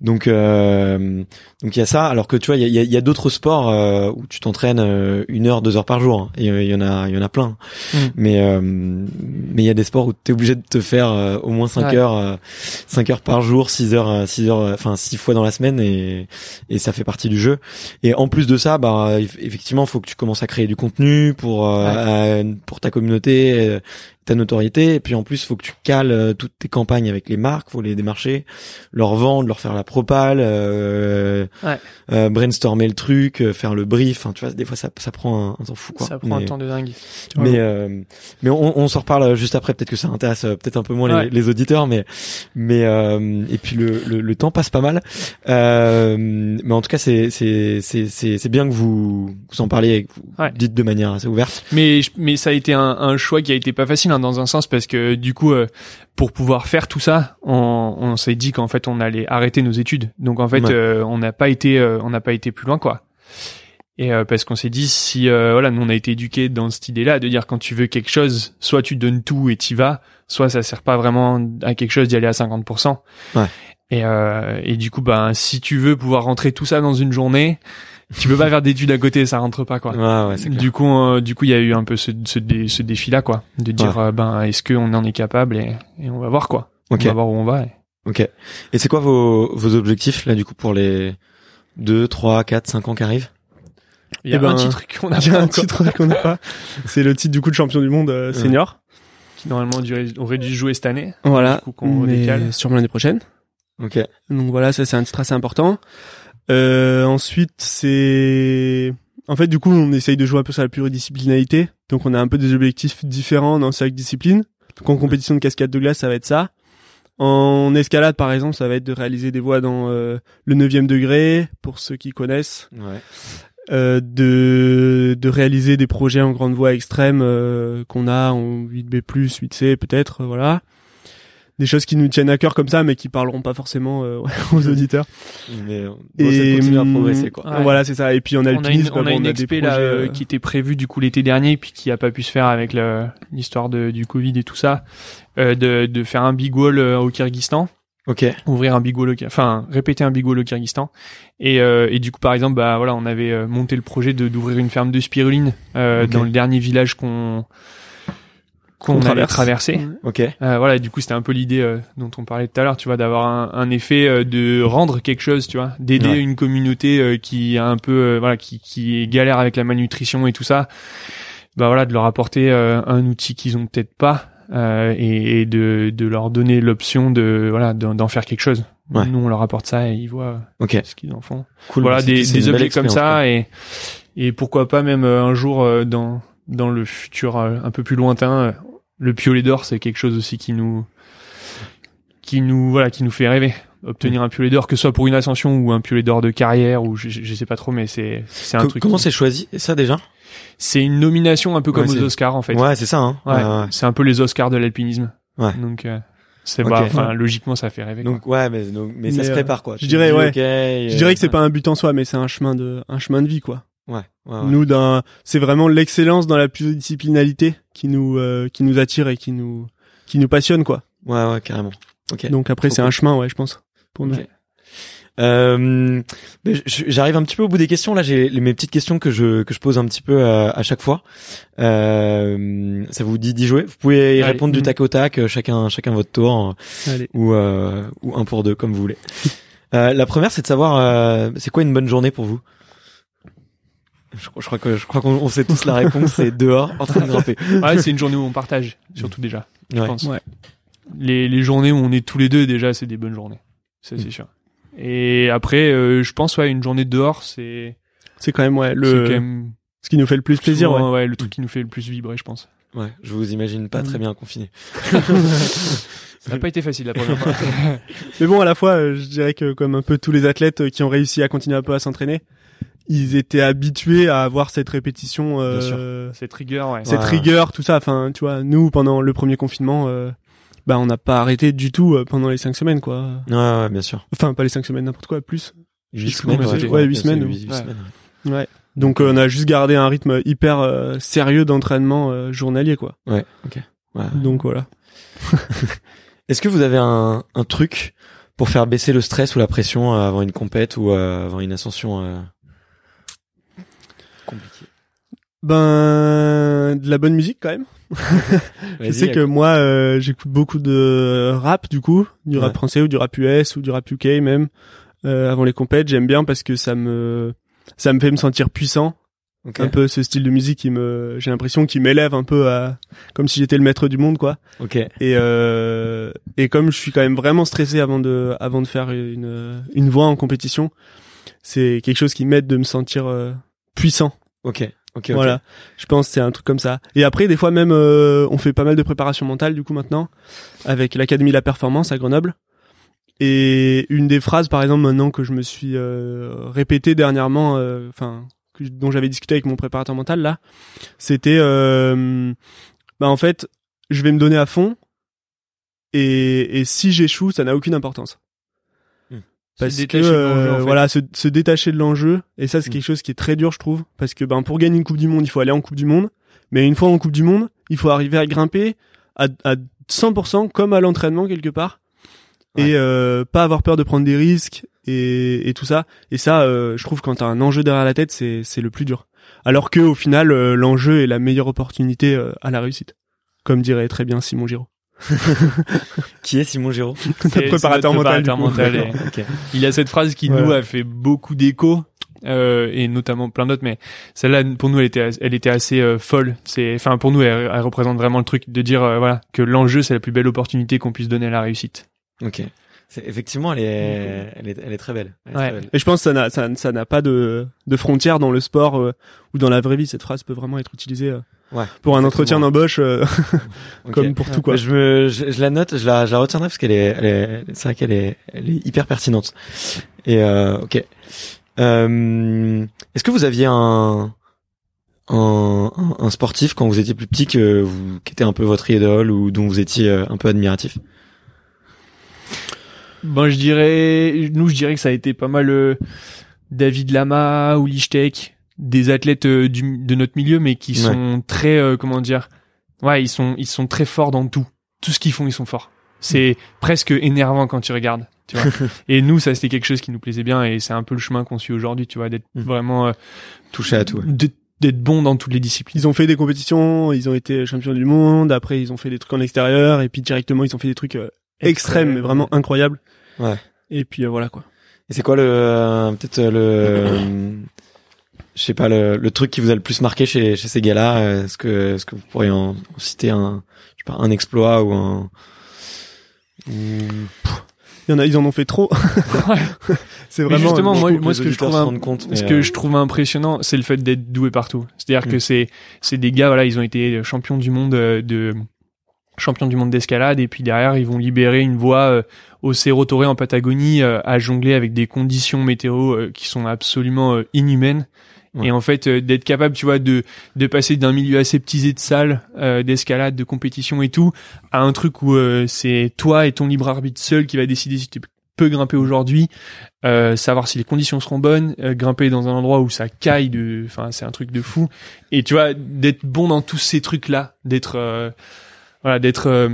Donc, euh, donc il y a ça. Alors que tu vois, il y a, y a- il y a d'autres sports euh, où tu t'entraînes euh, une heure, deux heures par jour. hein. Et il y en a, il y en a plein. Mm. Mais euh, mais il y a des sports où tu es obligé de te faire au moins 5 Ouais. heures, 5 heures par jour, 6 heures, 6 heures, enfin 6 fois dans la semaine et et ça fait partie du jeu. Et en plus de ça, bah eff- effectivement, faut que tu commences à créer du contenu pour pour ta communauté, ta notoriété. Et puis en plus, faut que tu cales euh, toutes tes campagnes avec les marques, faut les démarcher, leur vendre, leur faire la propale, euh, Ouais. euh, brainstormer le truc, euh, faire le brief. Tu vois, des fois ça ça prend un, un temps fou quoi. Ça prend Mais- un temps de dingue. mais euh, mais on, on s'en reparle juste après. Peut-être que ça intéresse euh, peut-être un peu moins les, Ouais. les auditeurs, mais mais euh, et puis le, le, le temps passe pas mal. Euh, mais en tout cas, c'est c'est c'est c'est c'est bien que vous vous en parliez, et que vous Ouais. dites de manière assez ouverte. Mais mais ça a été un, un choix qui a été pas facile hein, dans un sens parce que du coup euh, pour pouvoir faire tout ça, on, on s'est dit qu'en fait on allait arrêter nos études. Donc en fait Ouais. euh, on n'a pas été euh, on n'a pas été plus loin quoi. Et euh, parce qu'on s'est dit si euh, voilà nous on a été éduqués dans cette idée-là de dire quand tu veux quelque chose, soit tu donnes tout et t'y vas, soit ça sert pas vraiment à quelque chose d'y aller à 50%. Ouais. Et euh, et du coup ben si tu veux pouvoir rentrer tout ça dans une journée, tu peux pas faire d'études à côté, ça rentre pas quoi. Ouais, ouais. Du coup, euh, du coup, il y a eu un peu ce, ce, dé- ce défi-là, quoi, de dire, euh, ben, est-ce qu'on en est capable et, et on va voir quoi. Ok, On va voir où on va. et- ok. Et c'est quoi vos vos objectifs là du coup pour les 2, 3, 4, 5 ans qui arrivent? Il y a Eh ben, un titre qu'on a Il y a pas un encore, titre qu'on n'a pas. C'est le titre du coup de champion du monde euh, senior. qui normalement aurait, aurait dû jouer cette année. Voilà. Du coup, qu'on Mais sûrement l'année prochaine. Ok. Donc voilà, ça c'est un titre assez important. Euh, ensuite, c'est en fait du coup on essaye de jouer un peu sur la pluridisciplinarité. Donc on a un peu des objectifs différents dans chaque discipline. Donc en compétition de cascade de glace, ça va être ça. En escalade, par exemple, ça va être de réaliser des voies dans euh, le 9 degré, pour ceux qui connaissent. Ouais. Euh, de, de réaliser des projets en grande voie extrême euh, qu'on a en 8B+, 8C peut-être, euh, voilà. Des choses qui nous tiennent à cœur comme ça, mais qui parleront pas forcément euh, aux auditeurs. Mais bon, ça continue à progresser quoi. Ouais. Voilà, c'est ça. Et puis en On a alpinisme, une, on a une des expé là projets, euh, euh, qui était prévue du coup l'été dernier, puis qui a pas pu se faire avec le- l'histoire de, du Covid et tout ça, euh, de, de faire un big wall euh, au Kyrgyzstan. Ok. ouvrir un bigot au enfin répéter un bigot au Kyrgyzstan et, euh, et du coup par exemple bah voilà on avait monté le projet de d'ouvrir une ferme de spiruline euh, dans le dernier village qu'on qu'on Qu'on allait traverse. traverser Ok. Euh, voilà du coup c'était un peu l'idée euh, dont on parlait tout à l'heure tu vois d'avoir un, un effet euh, de rendre quelque chose tu vois d'aider Ouais. une communauté euh, qui a un peu euh, voilà qui qui est galère avec la malnutrition et tout ça bah voilà de leur apporter euh, un outil qu'ils ont peut-être pas euh, et, et de de leur donner l'option de voilà d'en faire quelque chose Ouais. nous on leur apporte ça et ils voient Ok. ce qu'ils en font Cool. voilà C'est- des, des objets comme ça et et pourquoi pas même euh, un jour euh, dans dans le futur euh, un peu plus lointain euh, le piolet d'or c'est quelque chose aussi qui nous qui nous voilà qui nous fait rêver obtenir un piolet d'or que ce soit pour une ascension ou un piolet d'or de carrière ou je, je je sais pas trop mais c'est c'est un Co- truc Comment c'est choisi ça déjà? C'est une nomination un peu comme Ouais, aux Oscars en fait Ouais, c'est ça. Hein. Ouais. C'est un peu les Oscars de l'alpinisme Ouais. donc euh, c'est Ok. bah, enfin logiquement ça fait rêver quoi. Donc ouais, mais donc, mais, ça se euh, prépare quoi. je dirais, ouais. ok, euh, Je dirais que c'est pas un but en soi, mais c'est un chemin de, un chemin de vie, quoi. Ouais. ouais, ouais. Nous, d'un, c'est vraiment l'excellence dans la pluridisciplinalité qui nous, euh, qui nous attire et qui nous, qui nous passionne, quoi. Ouais, ouais, carrément. Ok. Donc après, c'est cool. un chemin, ouais, je pense, pour nous. Ok. Euh, J'arrive un petit peu au bout des questions. Là, j'ai mes petites questions que je que je pose un petit peu euh, à chaque fois. Euh, ça vous dit d'y jouer? Vous pouvez y Allez. répondre du Mhm. tac au tac, euh, chacun chacun votre tour, euh, Allez. ou euh, ou un pour deux comme vous voulez. Euh, la première, c'est de savoir euh, c'est quoi une bonne journée pour vous? Je, crois- je crois que je crois qu'on on sait tous la réponse. C'est dehors en train de grimper. ouais c'est une journée où on partage surtout déjà je Ouais. pense. Ouais. Les, les journées où on est tous les deux, déjà, c'est des bonnes journées. Ça, c'est Mm. sûr. Et après, euh, je pense, ouais, une journée dehors, c'est C'est quand même, ouais, c'est le, quand même ce qui nous fait le plus plaisir, ouais. souvent, ouais, le truc qui nous fait le plus vibrer, je pense. Ouais, je vous imagine pas très bien confiné. Ça n'a pas été facile la première fois. Mais bon, à la fois, euh, je dirais que comme un peu tous les athlètes euh, qui ont réussi à continuer un peu à s'entraîner, ils étaient habitués à avoir cette répétition, euh, Cette rigueur, ouais. cette Ouais. rigueur, tout ça. Enfin, tu vois, nous pendant le premier confinement, euh, bah on n'a pas arrêté du tout euh, pendant les cinq semaines, quoi. Ouais, ouais, bien sûr. Enfin, pas les cinq semaines, n'importe quoi, plus. Huit plus combien ouais, huit semaines, huit- huit ouais. semaines. Ouais. Donc euh, on a juste gardé un rythme hyper euh, sérieux d'entraînement euh, journalier, quoi. Ouais, ok. Ouais. Donc voilà. Est-ce que vous avez un, un truc pour faire baisser le stress ou la pression avant une compète ou euh, avant une ascension euh, compliquée Ben de la bonne musique quand même. Je sais que moi euh, j'écoute beaucoup de rap du coup, du rap Ouais. français ou du rap US ou du rap UK même. Euh, avant les compètes, j'aime bien parce que ça me ça me fait me sentir puissant. Un peu ce style de musique qui me j'ai l'impression qu'il m'élève un peu à comme si j'étais le maître du monde quoi. Ok. Et euh, et comme je suis quand même vraiment stressé avant de avant de faire une une voix en compétition, c'est quelque chose qui m'aide de me sentir euh, puissant. Ok. Ok. ok. Voilà, je pense c'est un truc comme ça. Et après, des fois même, euh, on fait pas mal de préparation mentale du coup maintenant avec l'Académie de la Performance à Grenoble. Et une des phrases, par exemple, maintenant que je me suis euh, répétée dernièrement, euh, enfin, dont j'avais discuté avec mon préparateur mental là, c'était, euh, bah en fait, je vais me donner à fond. Et, et si j'échoue, ça n'a aucune importance. Parce que euh, en fait. voilà, se, se détacher de l'enjeu, et ça c'est Hmm. quelque chose qui est très dur, je trouve, parce que ben pour gagner une Coupe du Monde, il faut aller en Coupe du Monde, mais une fois en Coupe du Monde, il faut arriver à grimper à, à 100% comme à l'entraînement quelque part, Ouais. et euh, pas avoir peur de prendre des risques et, et tout ça. Et ça, euh, je trouve quand t'as un enjeu derrière la tête, c'est c'est le plus dur. Alors que au final, euh, l'enjeu est la meilleure opportunité euh, à la réussite, comme dirait très bien Simon Giraud. Qui est Simon Giraud C'est- préparateur mental, préparateur coup. mental, et- Ok. Il a cette phrase qui Voilà. nous a fait beaucoup d'écho. Euh, et notamment plein d'autres mais celle-là pour nous elle était elle était assez euh, folle c'est enfin pour nous elle, elle représente vraiment le truc de dire euh, voilà que l'enjeu c'est la plus belle opportunité qu'on puisse donner à la réussite Ok. Effectivement, elle est, elle est, elle est très belle. Elle est Ouais. très belle. Et je pense que ça n'a ça, ça n'a pas de de frontières dans le sport euh, ou dans la vraie vie. Cette phrase peut vraiment être utilisée euh, Ouais. pour un entretien d'embauche euh, comme pour tout quoi. Je me, je, je la note, je la, je la retiendrai parce qu'elle est, elle est, c'est vrai qu'elle est, elle est hyper pertinente. Et euh, ok. Euh, Est-ce que vous aviez un, un, un, un sportif quand vous étiez plus petit que vous, qui était un peu votre idole ou dont vous étiez euh, un peu admiratif? Ben, je dirais, nous, je dirais que ça a été pas mal euh, David Lama ou Lichtek, des athlètes euh, du, de notre milieu, mais qui sont très, euh, comment dire, ouais, ils sont, ils sont très forts dans tout. Tout ce qu'ils font, ils sont forts. C'est presque énervant quand tu regardes. Tu vois. et nous, ça c'était quelque chose qui nous plaisait bien et c'est un peu le chemin qu'on suit aujourd'hui, tu vois, d'être Mm. vraiment euh, Touché à tout. ouais. d'être d'être bon dans toutes les disciplines. Ils ont fait des compétitions, ils ont été champions du monde, après ils ont fait des trucs en extérieur, et puis directement ils ont fait des trucs euh, extrêmes, mais vraiment incroyables. Ouais. Et puis euh, voilà quoi. Et c'est quoi le euh, peut-être le euh, je sais pas le, le truc qui vous a le plus marqué chez chez ces gars-là euh, Est-ce que est-ce que vous pourriez en, en citer un je sais pas un exploit ou un Il y en a, ils en ont fait trop. c'est Mais vraiment. justement, euh, moi, ce que je auditeurs trouve, se un- rendent compte, ce mais, que euh, je trouve impressionnant, c'est le fait d'être doué partout. C'est-à-dire Mm. que c'est, c'est des gars, voilà, ils ont été champions du monde euh, de, champions du monde d'escalade, et puis derrière, ils vont libérer une voie euh, au Cerro Torre en Patagonie euh, à jongler avec des conditions météo euh, qui sont absolument euh, inhumaines. Ouais. Et en fait, euh, d'être capable, tu vois, de de passer d'un milieu aseptisé de salle, euh, d'escalade, de compétition et tout, à un truc où euh, c'est toi et ton libre arbitre seul qui va décider si tu peux grimper aujourd'hui, euh, savoir si les conditions seront bonnes, euh, grimper dans un endroit où ça caille de, enfin c'est un truc de fou. Et tu vois, d'être bon dans tous ces trucs là, d'être, euh, voilà, d'être euh,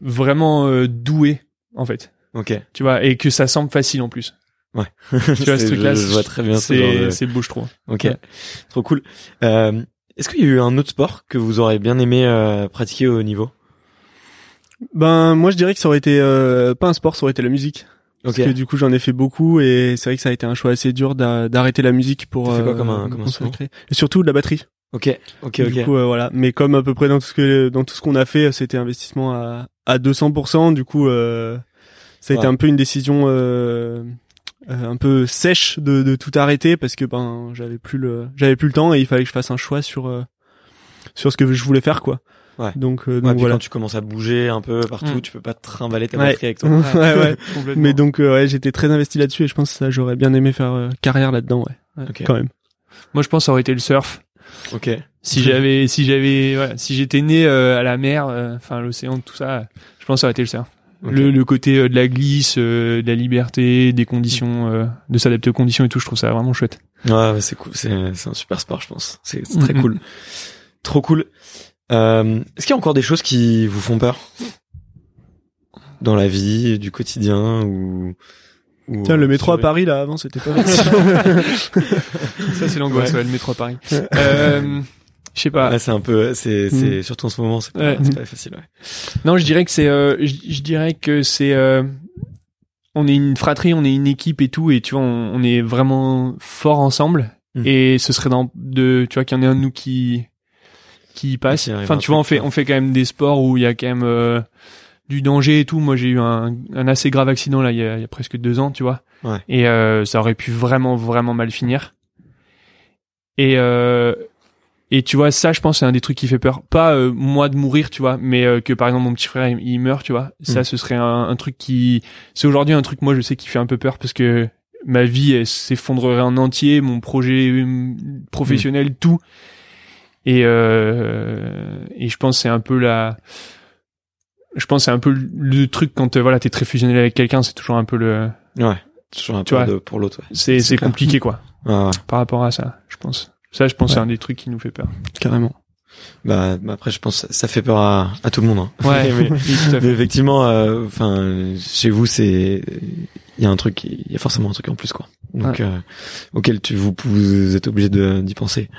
vraiment euh, doué en fait. Ok. Tu vois, et que ça semble facile en plus. Tu Tu vois ce truc-là, je, je vois très bien ce c'est de- c'est je trouve. Ok. Ouais. Trop cool. Euh, est-ce qu'il y a eu un autre sport que vous aurez bien aimé euh, pratiquer au haut niveau? Ben moi je dirais que ça aurait été euh, pas un sport, ça aurait été la musique. Ok. Parce que du coup j'en ai fait beaucoup et c'est vrai que ça a été un choix assez dur d'a- d'arrêter la musique pour. Fait quoi euh, comme un- me comme un consacrer. Et surtout de la batterie. Ok. Ok. Du Ok. coup euh, voilà. Mais comme à peu près dans tout ce que dans tout ce qu'on a fait, c'était investissement à à 200%. Du coup euh, ça a été Ouais. un peu une décision euh, un peu sèche de, de tout arrêter parce que ben j'avais plus le j'avais plus le temps et il fallait que je fasse un choix sur euh, sur ce que je voulais faire quoi. Ouais. Donc, euh, donc voilà. quand tu commences à bouger un peu partout, Mm. tu peux pas te trimballer ta Ouais. batterie avec toi. ouais. Mais donc euh, ouais, j'étais très investi là-dessus et je pense que ça j'aurais bien aimé faire euh, carrière là-dedans ouais. Ouais, Ok. Quand même. moi je pense que ça aurait été le surf. Ok. Si j'avais, si j'avais, voilà, si j'étais né euh, à la mer, euh, enfin l'océan, tout ça, je pense que ça aurait été le surf. Le, le côté euh, de la glisse, euh, de la liberté, des conditions, euh, de s'adapter aux conditions et tout, je trouve ça vraiment chouette. Ouais, c'est cool. C'est c'est un super sport, je pense. C'est c'est très cool. Trop cool. Euh, Est-ce qu'il y a encore des choses qui vous font peur? Dans la vie, du quotidien ou, ou Tiens, le métro à Paris là avant c'était pas Ça c'est l'angoisse, Ouais. ouais, le métro à Paris. Euh, je sais pas. Ouais, c'est un peu, c'est, c'est surtout en ce moment, c'est pas, Ouais. c'est pas facile. Ouais. Non, je dirais que c'est, euh, je, je dirais que c'est, euh, on est une fratrie, on est une équipe et tout, et tu vois, on, on est vraiment fort ensemble. Mhm. Et ce serait dans de, tu vois, qu'il y en ait un de nous qui qui y passe. Qui Enfin, tu vois, on fait on fait quand même des sports où il y a quand même euh, du danger et tout. Moi, j'ai eu un, un assez grave accident là, il y a, il y a presque deux ans, tu vois. Ouais. Et euh, ça aurait pu vraiment vraiment mal finir. Et euh, et tu vois, ça, je pense, c'est un des trucs qui fait peur. Pas euh, moi de mourir, tu vois, mais euh, que par exemple mon petit frère il, il meurt, tu vois. Ça, Mm. ce serait un, un truc qui, c'est aujourd'hui un truc moi je sais qui fait un peu peur parce que ma vie s'effondrerait en entier, mon projet euh, professionnel, Mm. tout. Et euh, et je pense c'est un peu la, je pense c'est un peu le, le truc quand euh, voilà t'es très fusionnel avec quelqu'un, c'est toujours un peu le, Ouais. Toujours un Tu peu vois. de, pour l'autre, ouais. c'est c'est compliqué quoi ouais. par rapport à ça, je pense. Ça, je pense, c'est un des trucs qui nous fait peur. carrément. Bah, bah, après, je pense que ça- fait peur à, à tout le monde. Hein. Ouais, mais, mais effectivement, euh, enfin, chez vous, c'est, il y a un truc, il y a forcément un truc en plus, quoi. Donc, euh, auquel tu vous, vous êtes obligé de d'y penser.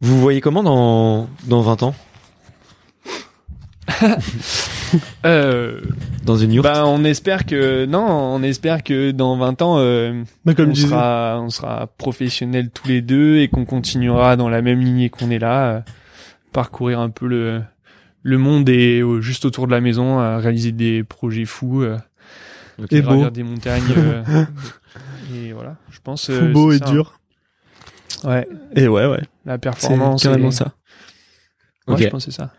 Vous voyez comment dans dans 20 ans? Euh, dans une yourte bah, on espère que non, on espère que dans 20 ans, euh, Bah, comme on disais. sera, on sera professionnels tous les deux et qu'on continuera dans la même lignée qu'on est là, euh, parcourir un peu le le monde et euh, juste autour de la maison, à réaliser des projets fous, euh, Ok. Et gravir des montagnes. euh, et voilà, je pense. Fou euh, beau c'est et ça. dur. Ouais, Et ouais ouais. la C'est performance. carrément et- ça. Ouais, Ok. je pense c'est ça.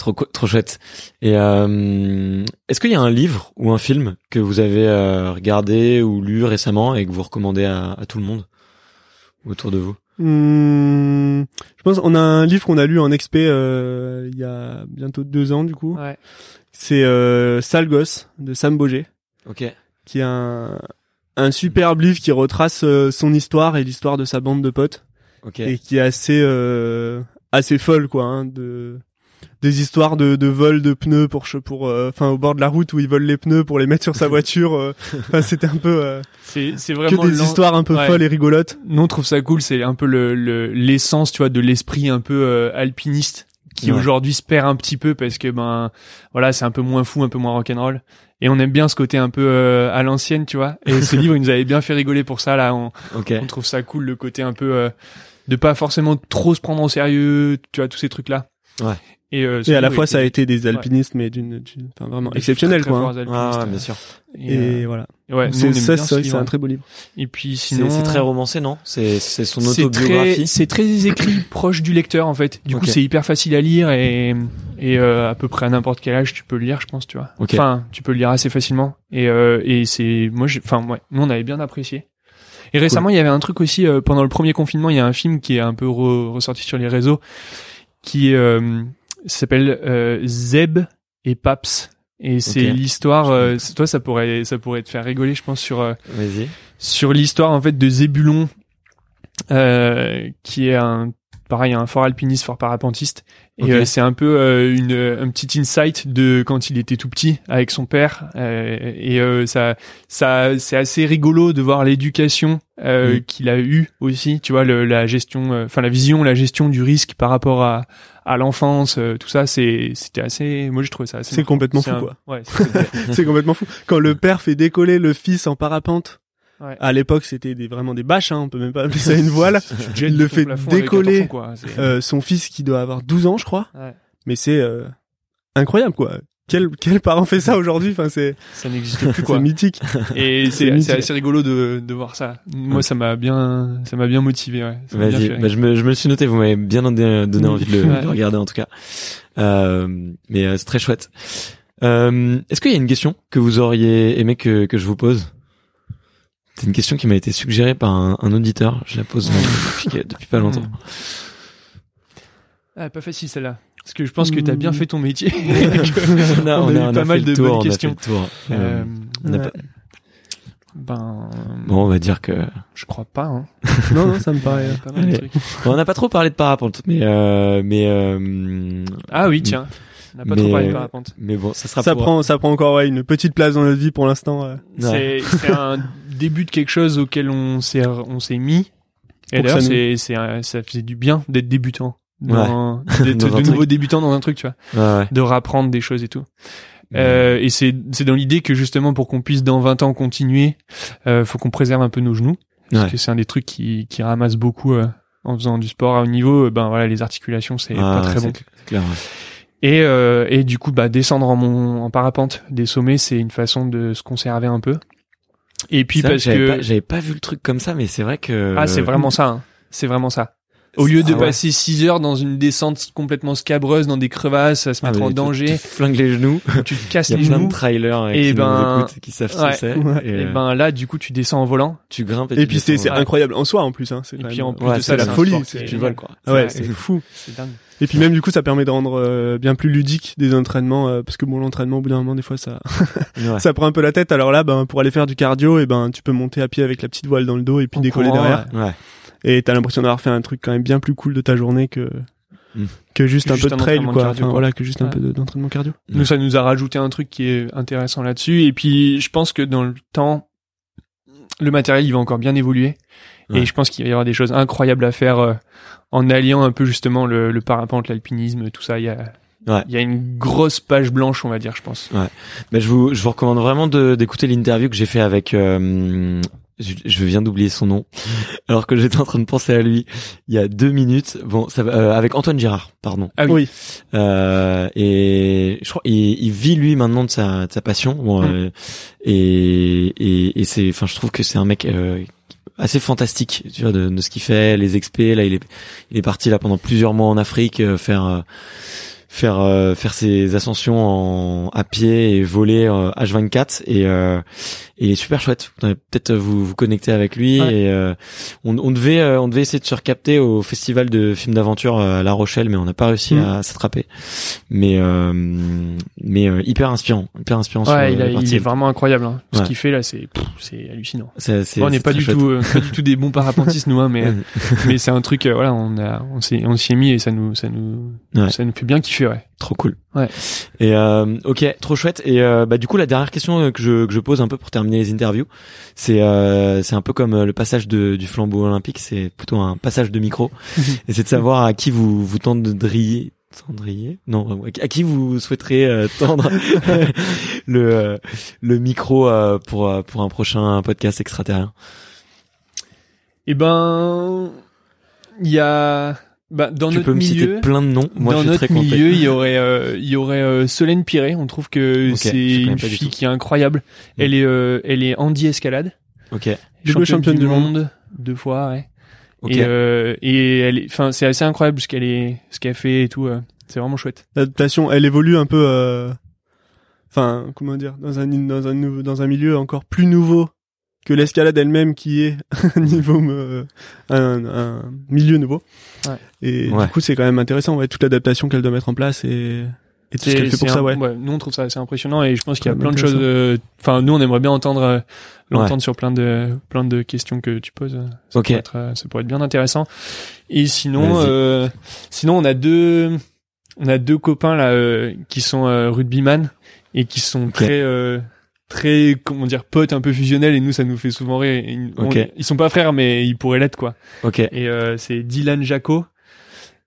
Trop trop chouette. Et euh, est-ce qu'il y a un livre ou un film que vous avez euh, regardé ou lu récemment et que vous recommandez à, à tout le monde autour de vous? Hmm, je pense on a un livre qu'on a lu en expé euh, il y a bientôt deux ans du coup. Ouais. C'est euh, Sale gosse de Sam Boger, Ok. qui est un un superbe livre qui retrace euh, son histoire et l'histoire de sa bande de potes Ok. et qui est assez euh, assez folle quoi hein, de des histoires de, de vol de pneus pour pour euh, enfin au bord de la route où il vole les pneus pour les mettre sur sa voiture. euh. Enfin c'était un peu euh, C'est c'est que vraiment des l'en- histoires un peu Ouais. folles et rigolotes. Nous on trouve ça cool, c'est un peu le le- l'essence, tu vois, de l'esprit un peu euh, alpiniste qui Ouais. aujourd'hui se perd un petit peu parce que ben voilà, c'est un peu moins fou, un peu moins rock'n'roll. Et on aime bien ce côté un peu euh, à l'ancienne, tu vois. Et ce livre, il nous avait bien fait rigoler pour ça là. On, Ok. on trouve ça cool le côté un peu euh, de pas forcément trop se prendre au sérieux, tu vois, tous ces trucs là. Ouais. Et, euh, Et à la fois était- ça a été des alpinistes mais d'une d'une- enfin vraiment exceptionnel quoi. hein. Ah, bien sûr. Et, Et euh, voilà. ouais, C'est ça c'est un très beau livre. Et puis C'est sinon, c'est très romancé, non? C'est c'est son c'est très, autobiographie. c'est très écrit proche du lecteur en fait. Du coup, c'est hyper facile à lire et et euh, à peu près à n'importe quel âge tu peux le lire, je pense, tu vois. Ok. Enfin, tu peux le lire assez facilement. Et euh, et c'est moi, j'ai- enfin ouais, nous on avait bien apprécié. Et récemment, il y avait un truc aussi euh, pendant le premier confinement, il y a un film qui est un peu re- ressorti sur les réseaux, qui euh, s'appelle euh, Zeb et Paps. Et c'est l'histoire. euh, toi, ça pourrait ça pourrait te faire rigoler, je pense, sur euh, sur l'histoire en fait de Zébulon, euh, qui est un pareil un fort alpiniste, fort parapentiste. Et euh, c'est un peu euh, une un petit insight de quand il était tout petit avec son père. euh, et euh, ça ça c'est assez rigolo de voir l'éducation euh, Mm. qu'il a eu aussi. Tu vois le, la gestion, euh, enfin la vision, la gestion du risque par rapport à à l'enfance, euh, tout ça. C'est c'était assez. Moi je trouve ça assez. C'est complètement fou, un- quoi. Ouais. c'est complètement fou. Quand le père fait décoller le fils en parapente. Ouais. À l'époque, c'était des, vraiment des bâches, hein, on peut même pas appeler ça une voile. Il le fait décoller. C'est- Euh, son fils qui doit avoir 12 ans, je crois. Ouais. Mais c'est euh, incroyable, quoi. Quel, quel parent fait ça aujourd'hui? Enfin, c'est ça n'existe plus c'est quoi. mythique. Et C'est c'est c'est assez rigolo de, de voir ça. Moi, ça m'a bien, ça m'a bien motivé. Ouais. Ça m'a bien Vas-y, fait bah, je, me, je me suis noté, vous m'avez bien donné, donné envie de le, Ouais. de le regarder en tout cas. Euh, mais euh, c'est très chouette. Euh, Est-ce qu'il y a une question que vous auriez aimé que, que je vous pose? C'est une question qui m'a été suggérée par un, un auditeur. Je la pose euh, depuis, depuis pas longtemps. Ah, pas facile celle-là. Parce que je pense que t'as bien Mm. fait ton métier. on a, On a eu on pas mal de tour, bonnes on a fait questions. le tour. Euh, Euh, on a Ouais. pas- ben, Bon, on va dire que je crois pas. Hein. non, non, ça me paraît. Pas mal de Allez. trucs. Bon, on n'a pas trop parlé de parapente, mais euh, mais euh, Ah oui, tiens. On n'a pas Mais- trop parlé de parapente. mais bon, ça sera Ça pour- prend, ça prend encore ouais, une petite place dans notre vie pour l'instant. euh. Ouais. C'est un début de quelque chose auquel on s'est on s'est mis. Et d'ailleurs, c'est c'est ça faisait du bien d'être débutant. Dans, d'être de nouveau débutant dans un truc, tu vois. Ouais, ouais. De rapprendre des choses et tout. Euh, et c'est c'est dans l'idée que justement pour qu'on puisse dans 20 ans continuer, euh, faut qu'on préserve un peu nos genoux parce que c'est un des trucs qui qui ramasse beaucoup euh, en faisant du sport à haut niveau. euh, Ben voilà, les articulations c'est Ah, pas très bon. clair. Et euh, et du coup bah descendre en mon en parapente des sommets, c'est une façon de se conserver un peu. Et puis parce j'avais que pas- j'avais pas vu le truc comme ça, mais c'est vrai que ah c'est vraiment ça, hein. c'est vraiment ça. Au lieu de Ah ouais. passer 6 heures dans une descente complètement scabreuse, dans des crevasses, à se Ah, mettre en danger, Tu flingues les genoux. tu te casses Il y a les plein genoux. de trailers Et qui ben, nous écoutent, qui savent ce ouais. que c'est. Ouais. Et, Et euh, ben là, du coup, tu descends en volant. tu grimpes et, Et tu puis c'est, incroyable en soi en plus. Hein. C'est Et puis en plus Ouais, de ça, la folie, tu voles quoi. Ouais, Ouais. c'est fou. C'est dingue. Et puis même du coup, ça permet de rendre euh, bien plus ludique des entraînements euh, parce que bon, l'entraînement au bout d'un moment, des fois, ça, Ouais. ça prend un peu la tête. Alors là, ben pour aller faire du cardio, et ben tu peux monter à pied avec la petite voile dans le dos et puis En décoller courant, derrière. Ouais. Et t'as l'impression d'avoir fait un truc quand même bien plus cool de ta journée que Mm. que juste Que un juste peu de trail quoi. cardio, Enfin, quoi. voilà, que juste un peu de- d'entraînement cardio. Nous, ça nous a rajouté un truc qui est intéressant là-dessus. Et puis, je pense que dans le temps, le matériel, il va encore bien évoluer. Ouais. Et je pense qu'il va y avoir des choses incroyables à faire euh, en alliant un peu justement le, le parapente, l'alpinisme, tout ça. Il y a, Ouais. il y a une grosse page blanche, on va dire, je pense. Bah, je vous, je vous recommande vraiment de, d'écouter l'interview que j'ai fait avec, euh, je, je viens d'oublier son nom, alors que j'étais en train de penser à lui il y a deux minutes. Bon, ça va, euh, avec Antoine Girard, pardon. Ah oui. Euh, et je crois, il, il vit lui maintenant de sa, de sa passion. Bon, euh, et, et, et c'est, enfin, je trouve que c'est un mec euh, assez fantastique, tu vois, de, de ce qu'il fait, les expés. Là, il est, il est parti là pendant plusieurs mois en Afrique euh, faire. Faire euh, faire ses ascensions en à pied et voler euh, H24 et euh, et il est super chouette. Peut-être vous vous connecter avec lui Ouais. et euh, on, on devait euh, on devait essayer de se recapter au festival de films d'aventure à La Rochelle mais on n'a pas réussi Mm. à s'attraper. Mais euh, mais euh, hyper inspirant, hyper inspirant Ouais, il, a- il est vraiment incroyable. hein. Ce qu'il fait là, c'est c'est hallucinant. C'est- c'est- Bon, on n'est pas du chouette. tout, euh, pas du tout des bons parapentistes nous, hein, mais mais c'est un truc, voilà, on a, on s'est, on s'y est mis et ça nous, ça nous, ça nous fait bien kiffer. Ouais. Trop cool. Ouais. Et euh, ok, trop chouette. Et euh, bah du coup la dernière question que je, que je pose un peu pour terminer les interviews, c'est euh, c'est un peu comme euh, le passage de, du flambeau olympique, c'est plutôt un passage de micro. et c'est de savoir à qui vous vous tendriez tendriez? Non à qui vous souhaiterez euh, tendre le euh, le micro euh, pour euh, pour un prochain podcast extraterrien? Et ben, il y a, bah, dans tu notre peux me milieu, citer plein de noms. Moi dans je suis notre très milieu, il y aurait, euh, il y aurait euh, Solène Piré. On trouve que Ok, je c'est une du fille tout. qui est incroyable. Elle est, euh, elle est Andy escalade, Ok. Double championne du monde. deux fois, ouais. Ok. Et, euh, et elle, est- enfin, c'est assez incroyable ce qu'elle est, ce qu'elle fait et tout. euh, c'est vraiment chouette. L'adaptation, elle évolue un peu, euh, enfin, comment dire, dans un dans un nouveau, dans un milieu encore plus nouveau que l'escalade elle-même, qui est un niveau, euh, un, un milieu nouveau. Ouais. Et Ouais. du coup, c'est quand même intéressant, ouais, toute l'adaptation qu'elle doit mettre en place et, et tout ce qu'elle fait pour ça, un- ouais. Nous, on trouve ça assez impressionnant et je pense qu'il y a Ouais, plein de choses. euh, Enfin, nous, on aimerait bien entendre, euh, l'entendre sur plein de, plein de questions que tu poses. Ça Ok. pourrait être, euh, ça pourrait être bien intéressant. Et sinon, euh, sinon, on a deux, on a deux copains là euh, qui sont euh, rugbyman et qui sont Ok. très, euh, très, comment dire, potes un peu fusionnels et nous, ça nous fait souvent rire. Et on- Ok. ils sont pas frères, mais ils pourraient l'être quoi. Ok. Et euh, c'est Dylan Jaco.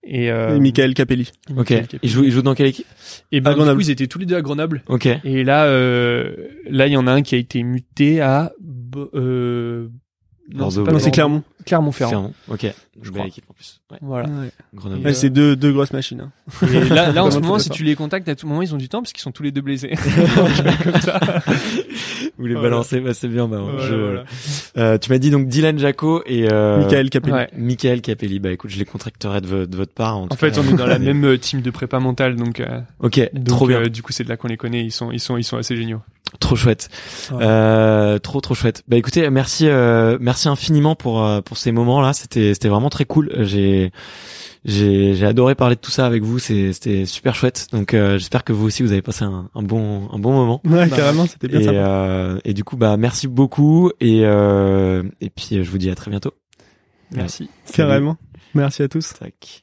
Et, euh, Et Michael Capelli. et Ok. Michael Capelli. Il joue il joue dans quelle équipe? Et ben, À du coup, ils étaient tous les deux à Grenoble. Ok. Et là, euh, là, il y en a un qui a été muté à Bo- euh, Bordeaux. c'est pas Non, c'est. Clermont. Clermont-Ferrand. Ferrand. Ok. Je Belle crois. équipe en plus. Ouais. Voilà. Ouais, Ouais, c'est deux, deux grosses machines. Hein. Et là, là, en ce moment, si tu les contactes, à tout moment, ils ont du temps parce qu'ils sont tous les deux blessés. Comme ça. Vous les Voilà. balancez, bah, c'est bien. Bah, Voilà, je- voilà. Euh, tu m'as dit donc Dylan Jaco et euh, Michael Capelli. Ouais. Michael Capelli. Bah écoute, je les contracterai de, de votre part. En, En fait, cas. on est dans la même euh, team de prépa mentale, donc, euh, Ok, donc trop bien, euh, du coup, c'est de là qu'on les connaît. Ils sont, ils sont, ils sont assez géniaux. Trop chouette, Ouais. euh, trop trop chouette. Bah écoutez, merci, euh, merci infiniment pour euh, pour ces moments là. C'était c'était vraiment très cool. J'ai j'ai j'ai adoré parler de tout ça avec vous. C'est c'était super chouette. Donc euh, j'espère que vous aussi vous avez passé un, un bon un bon moment. Ouais, Bah, carrément, c'était bien Et, sympa. euh, et du coup bah merci beaucoup et euh, et puis je vous dis à très bientôt. Merci. Carrément. Merci à tous. Tac.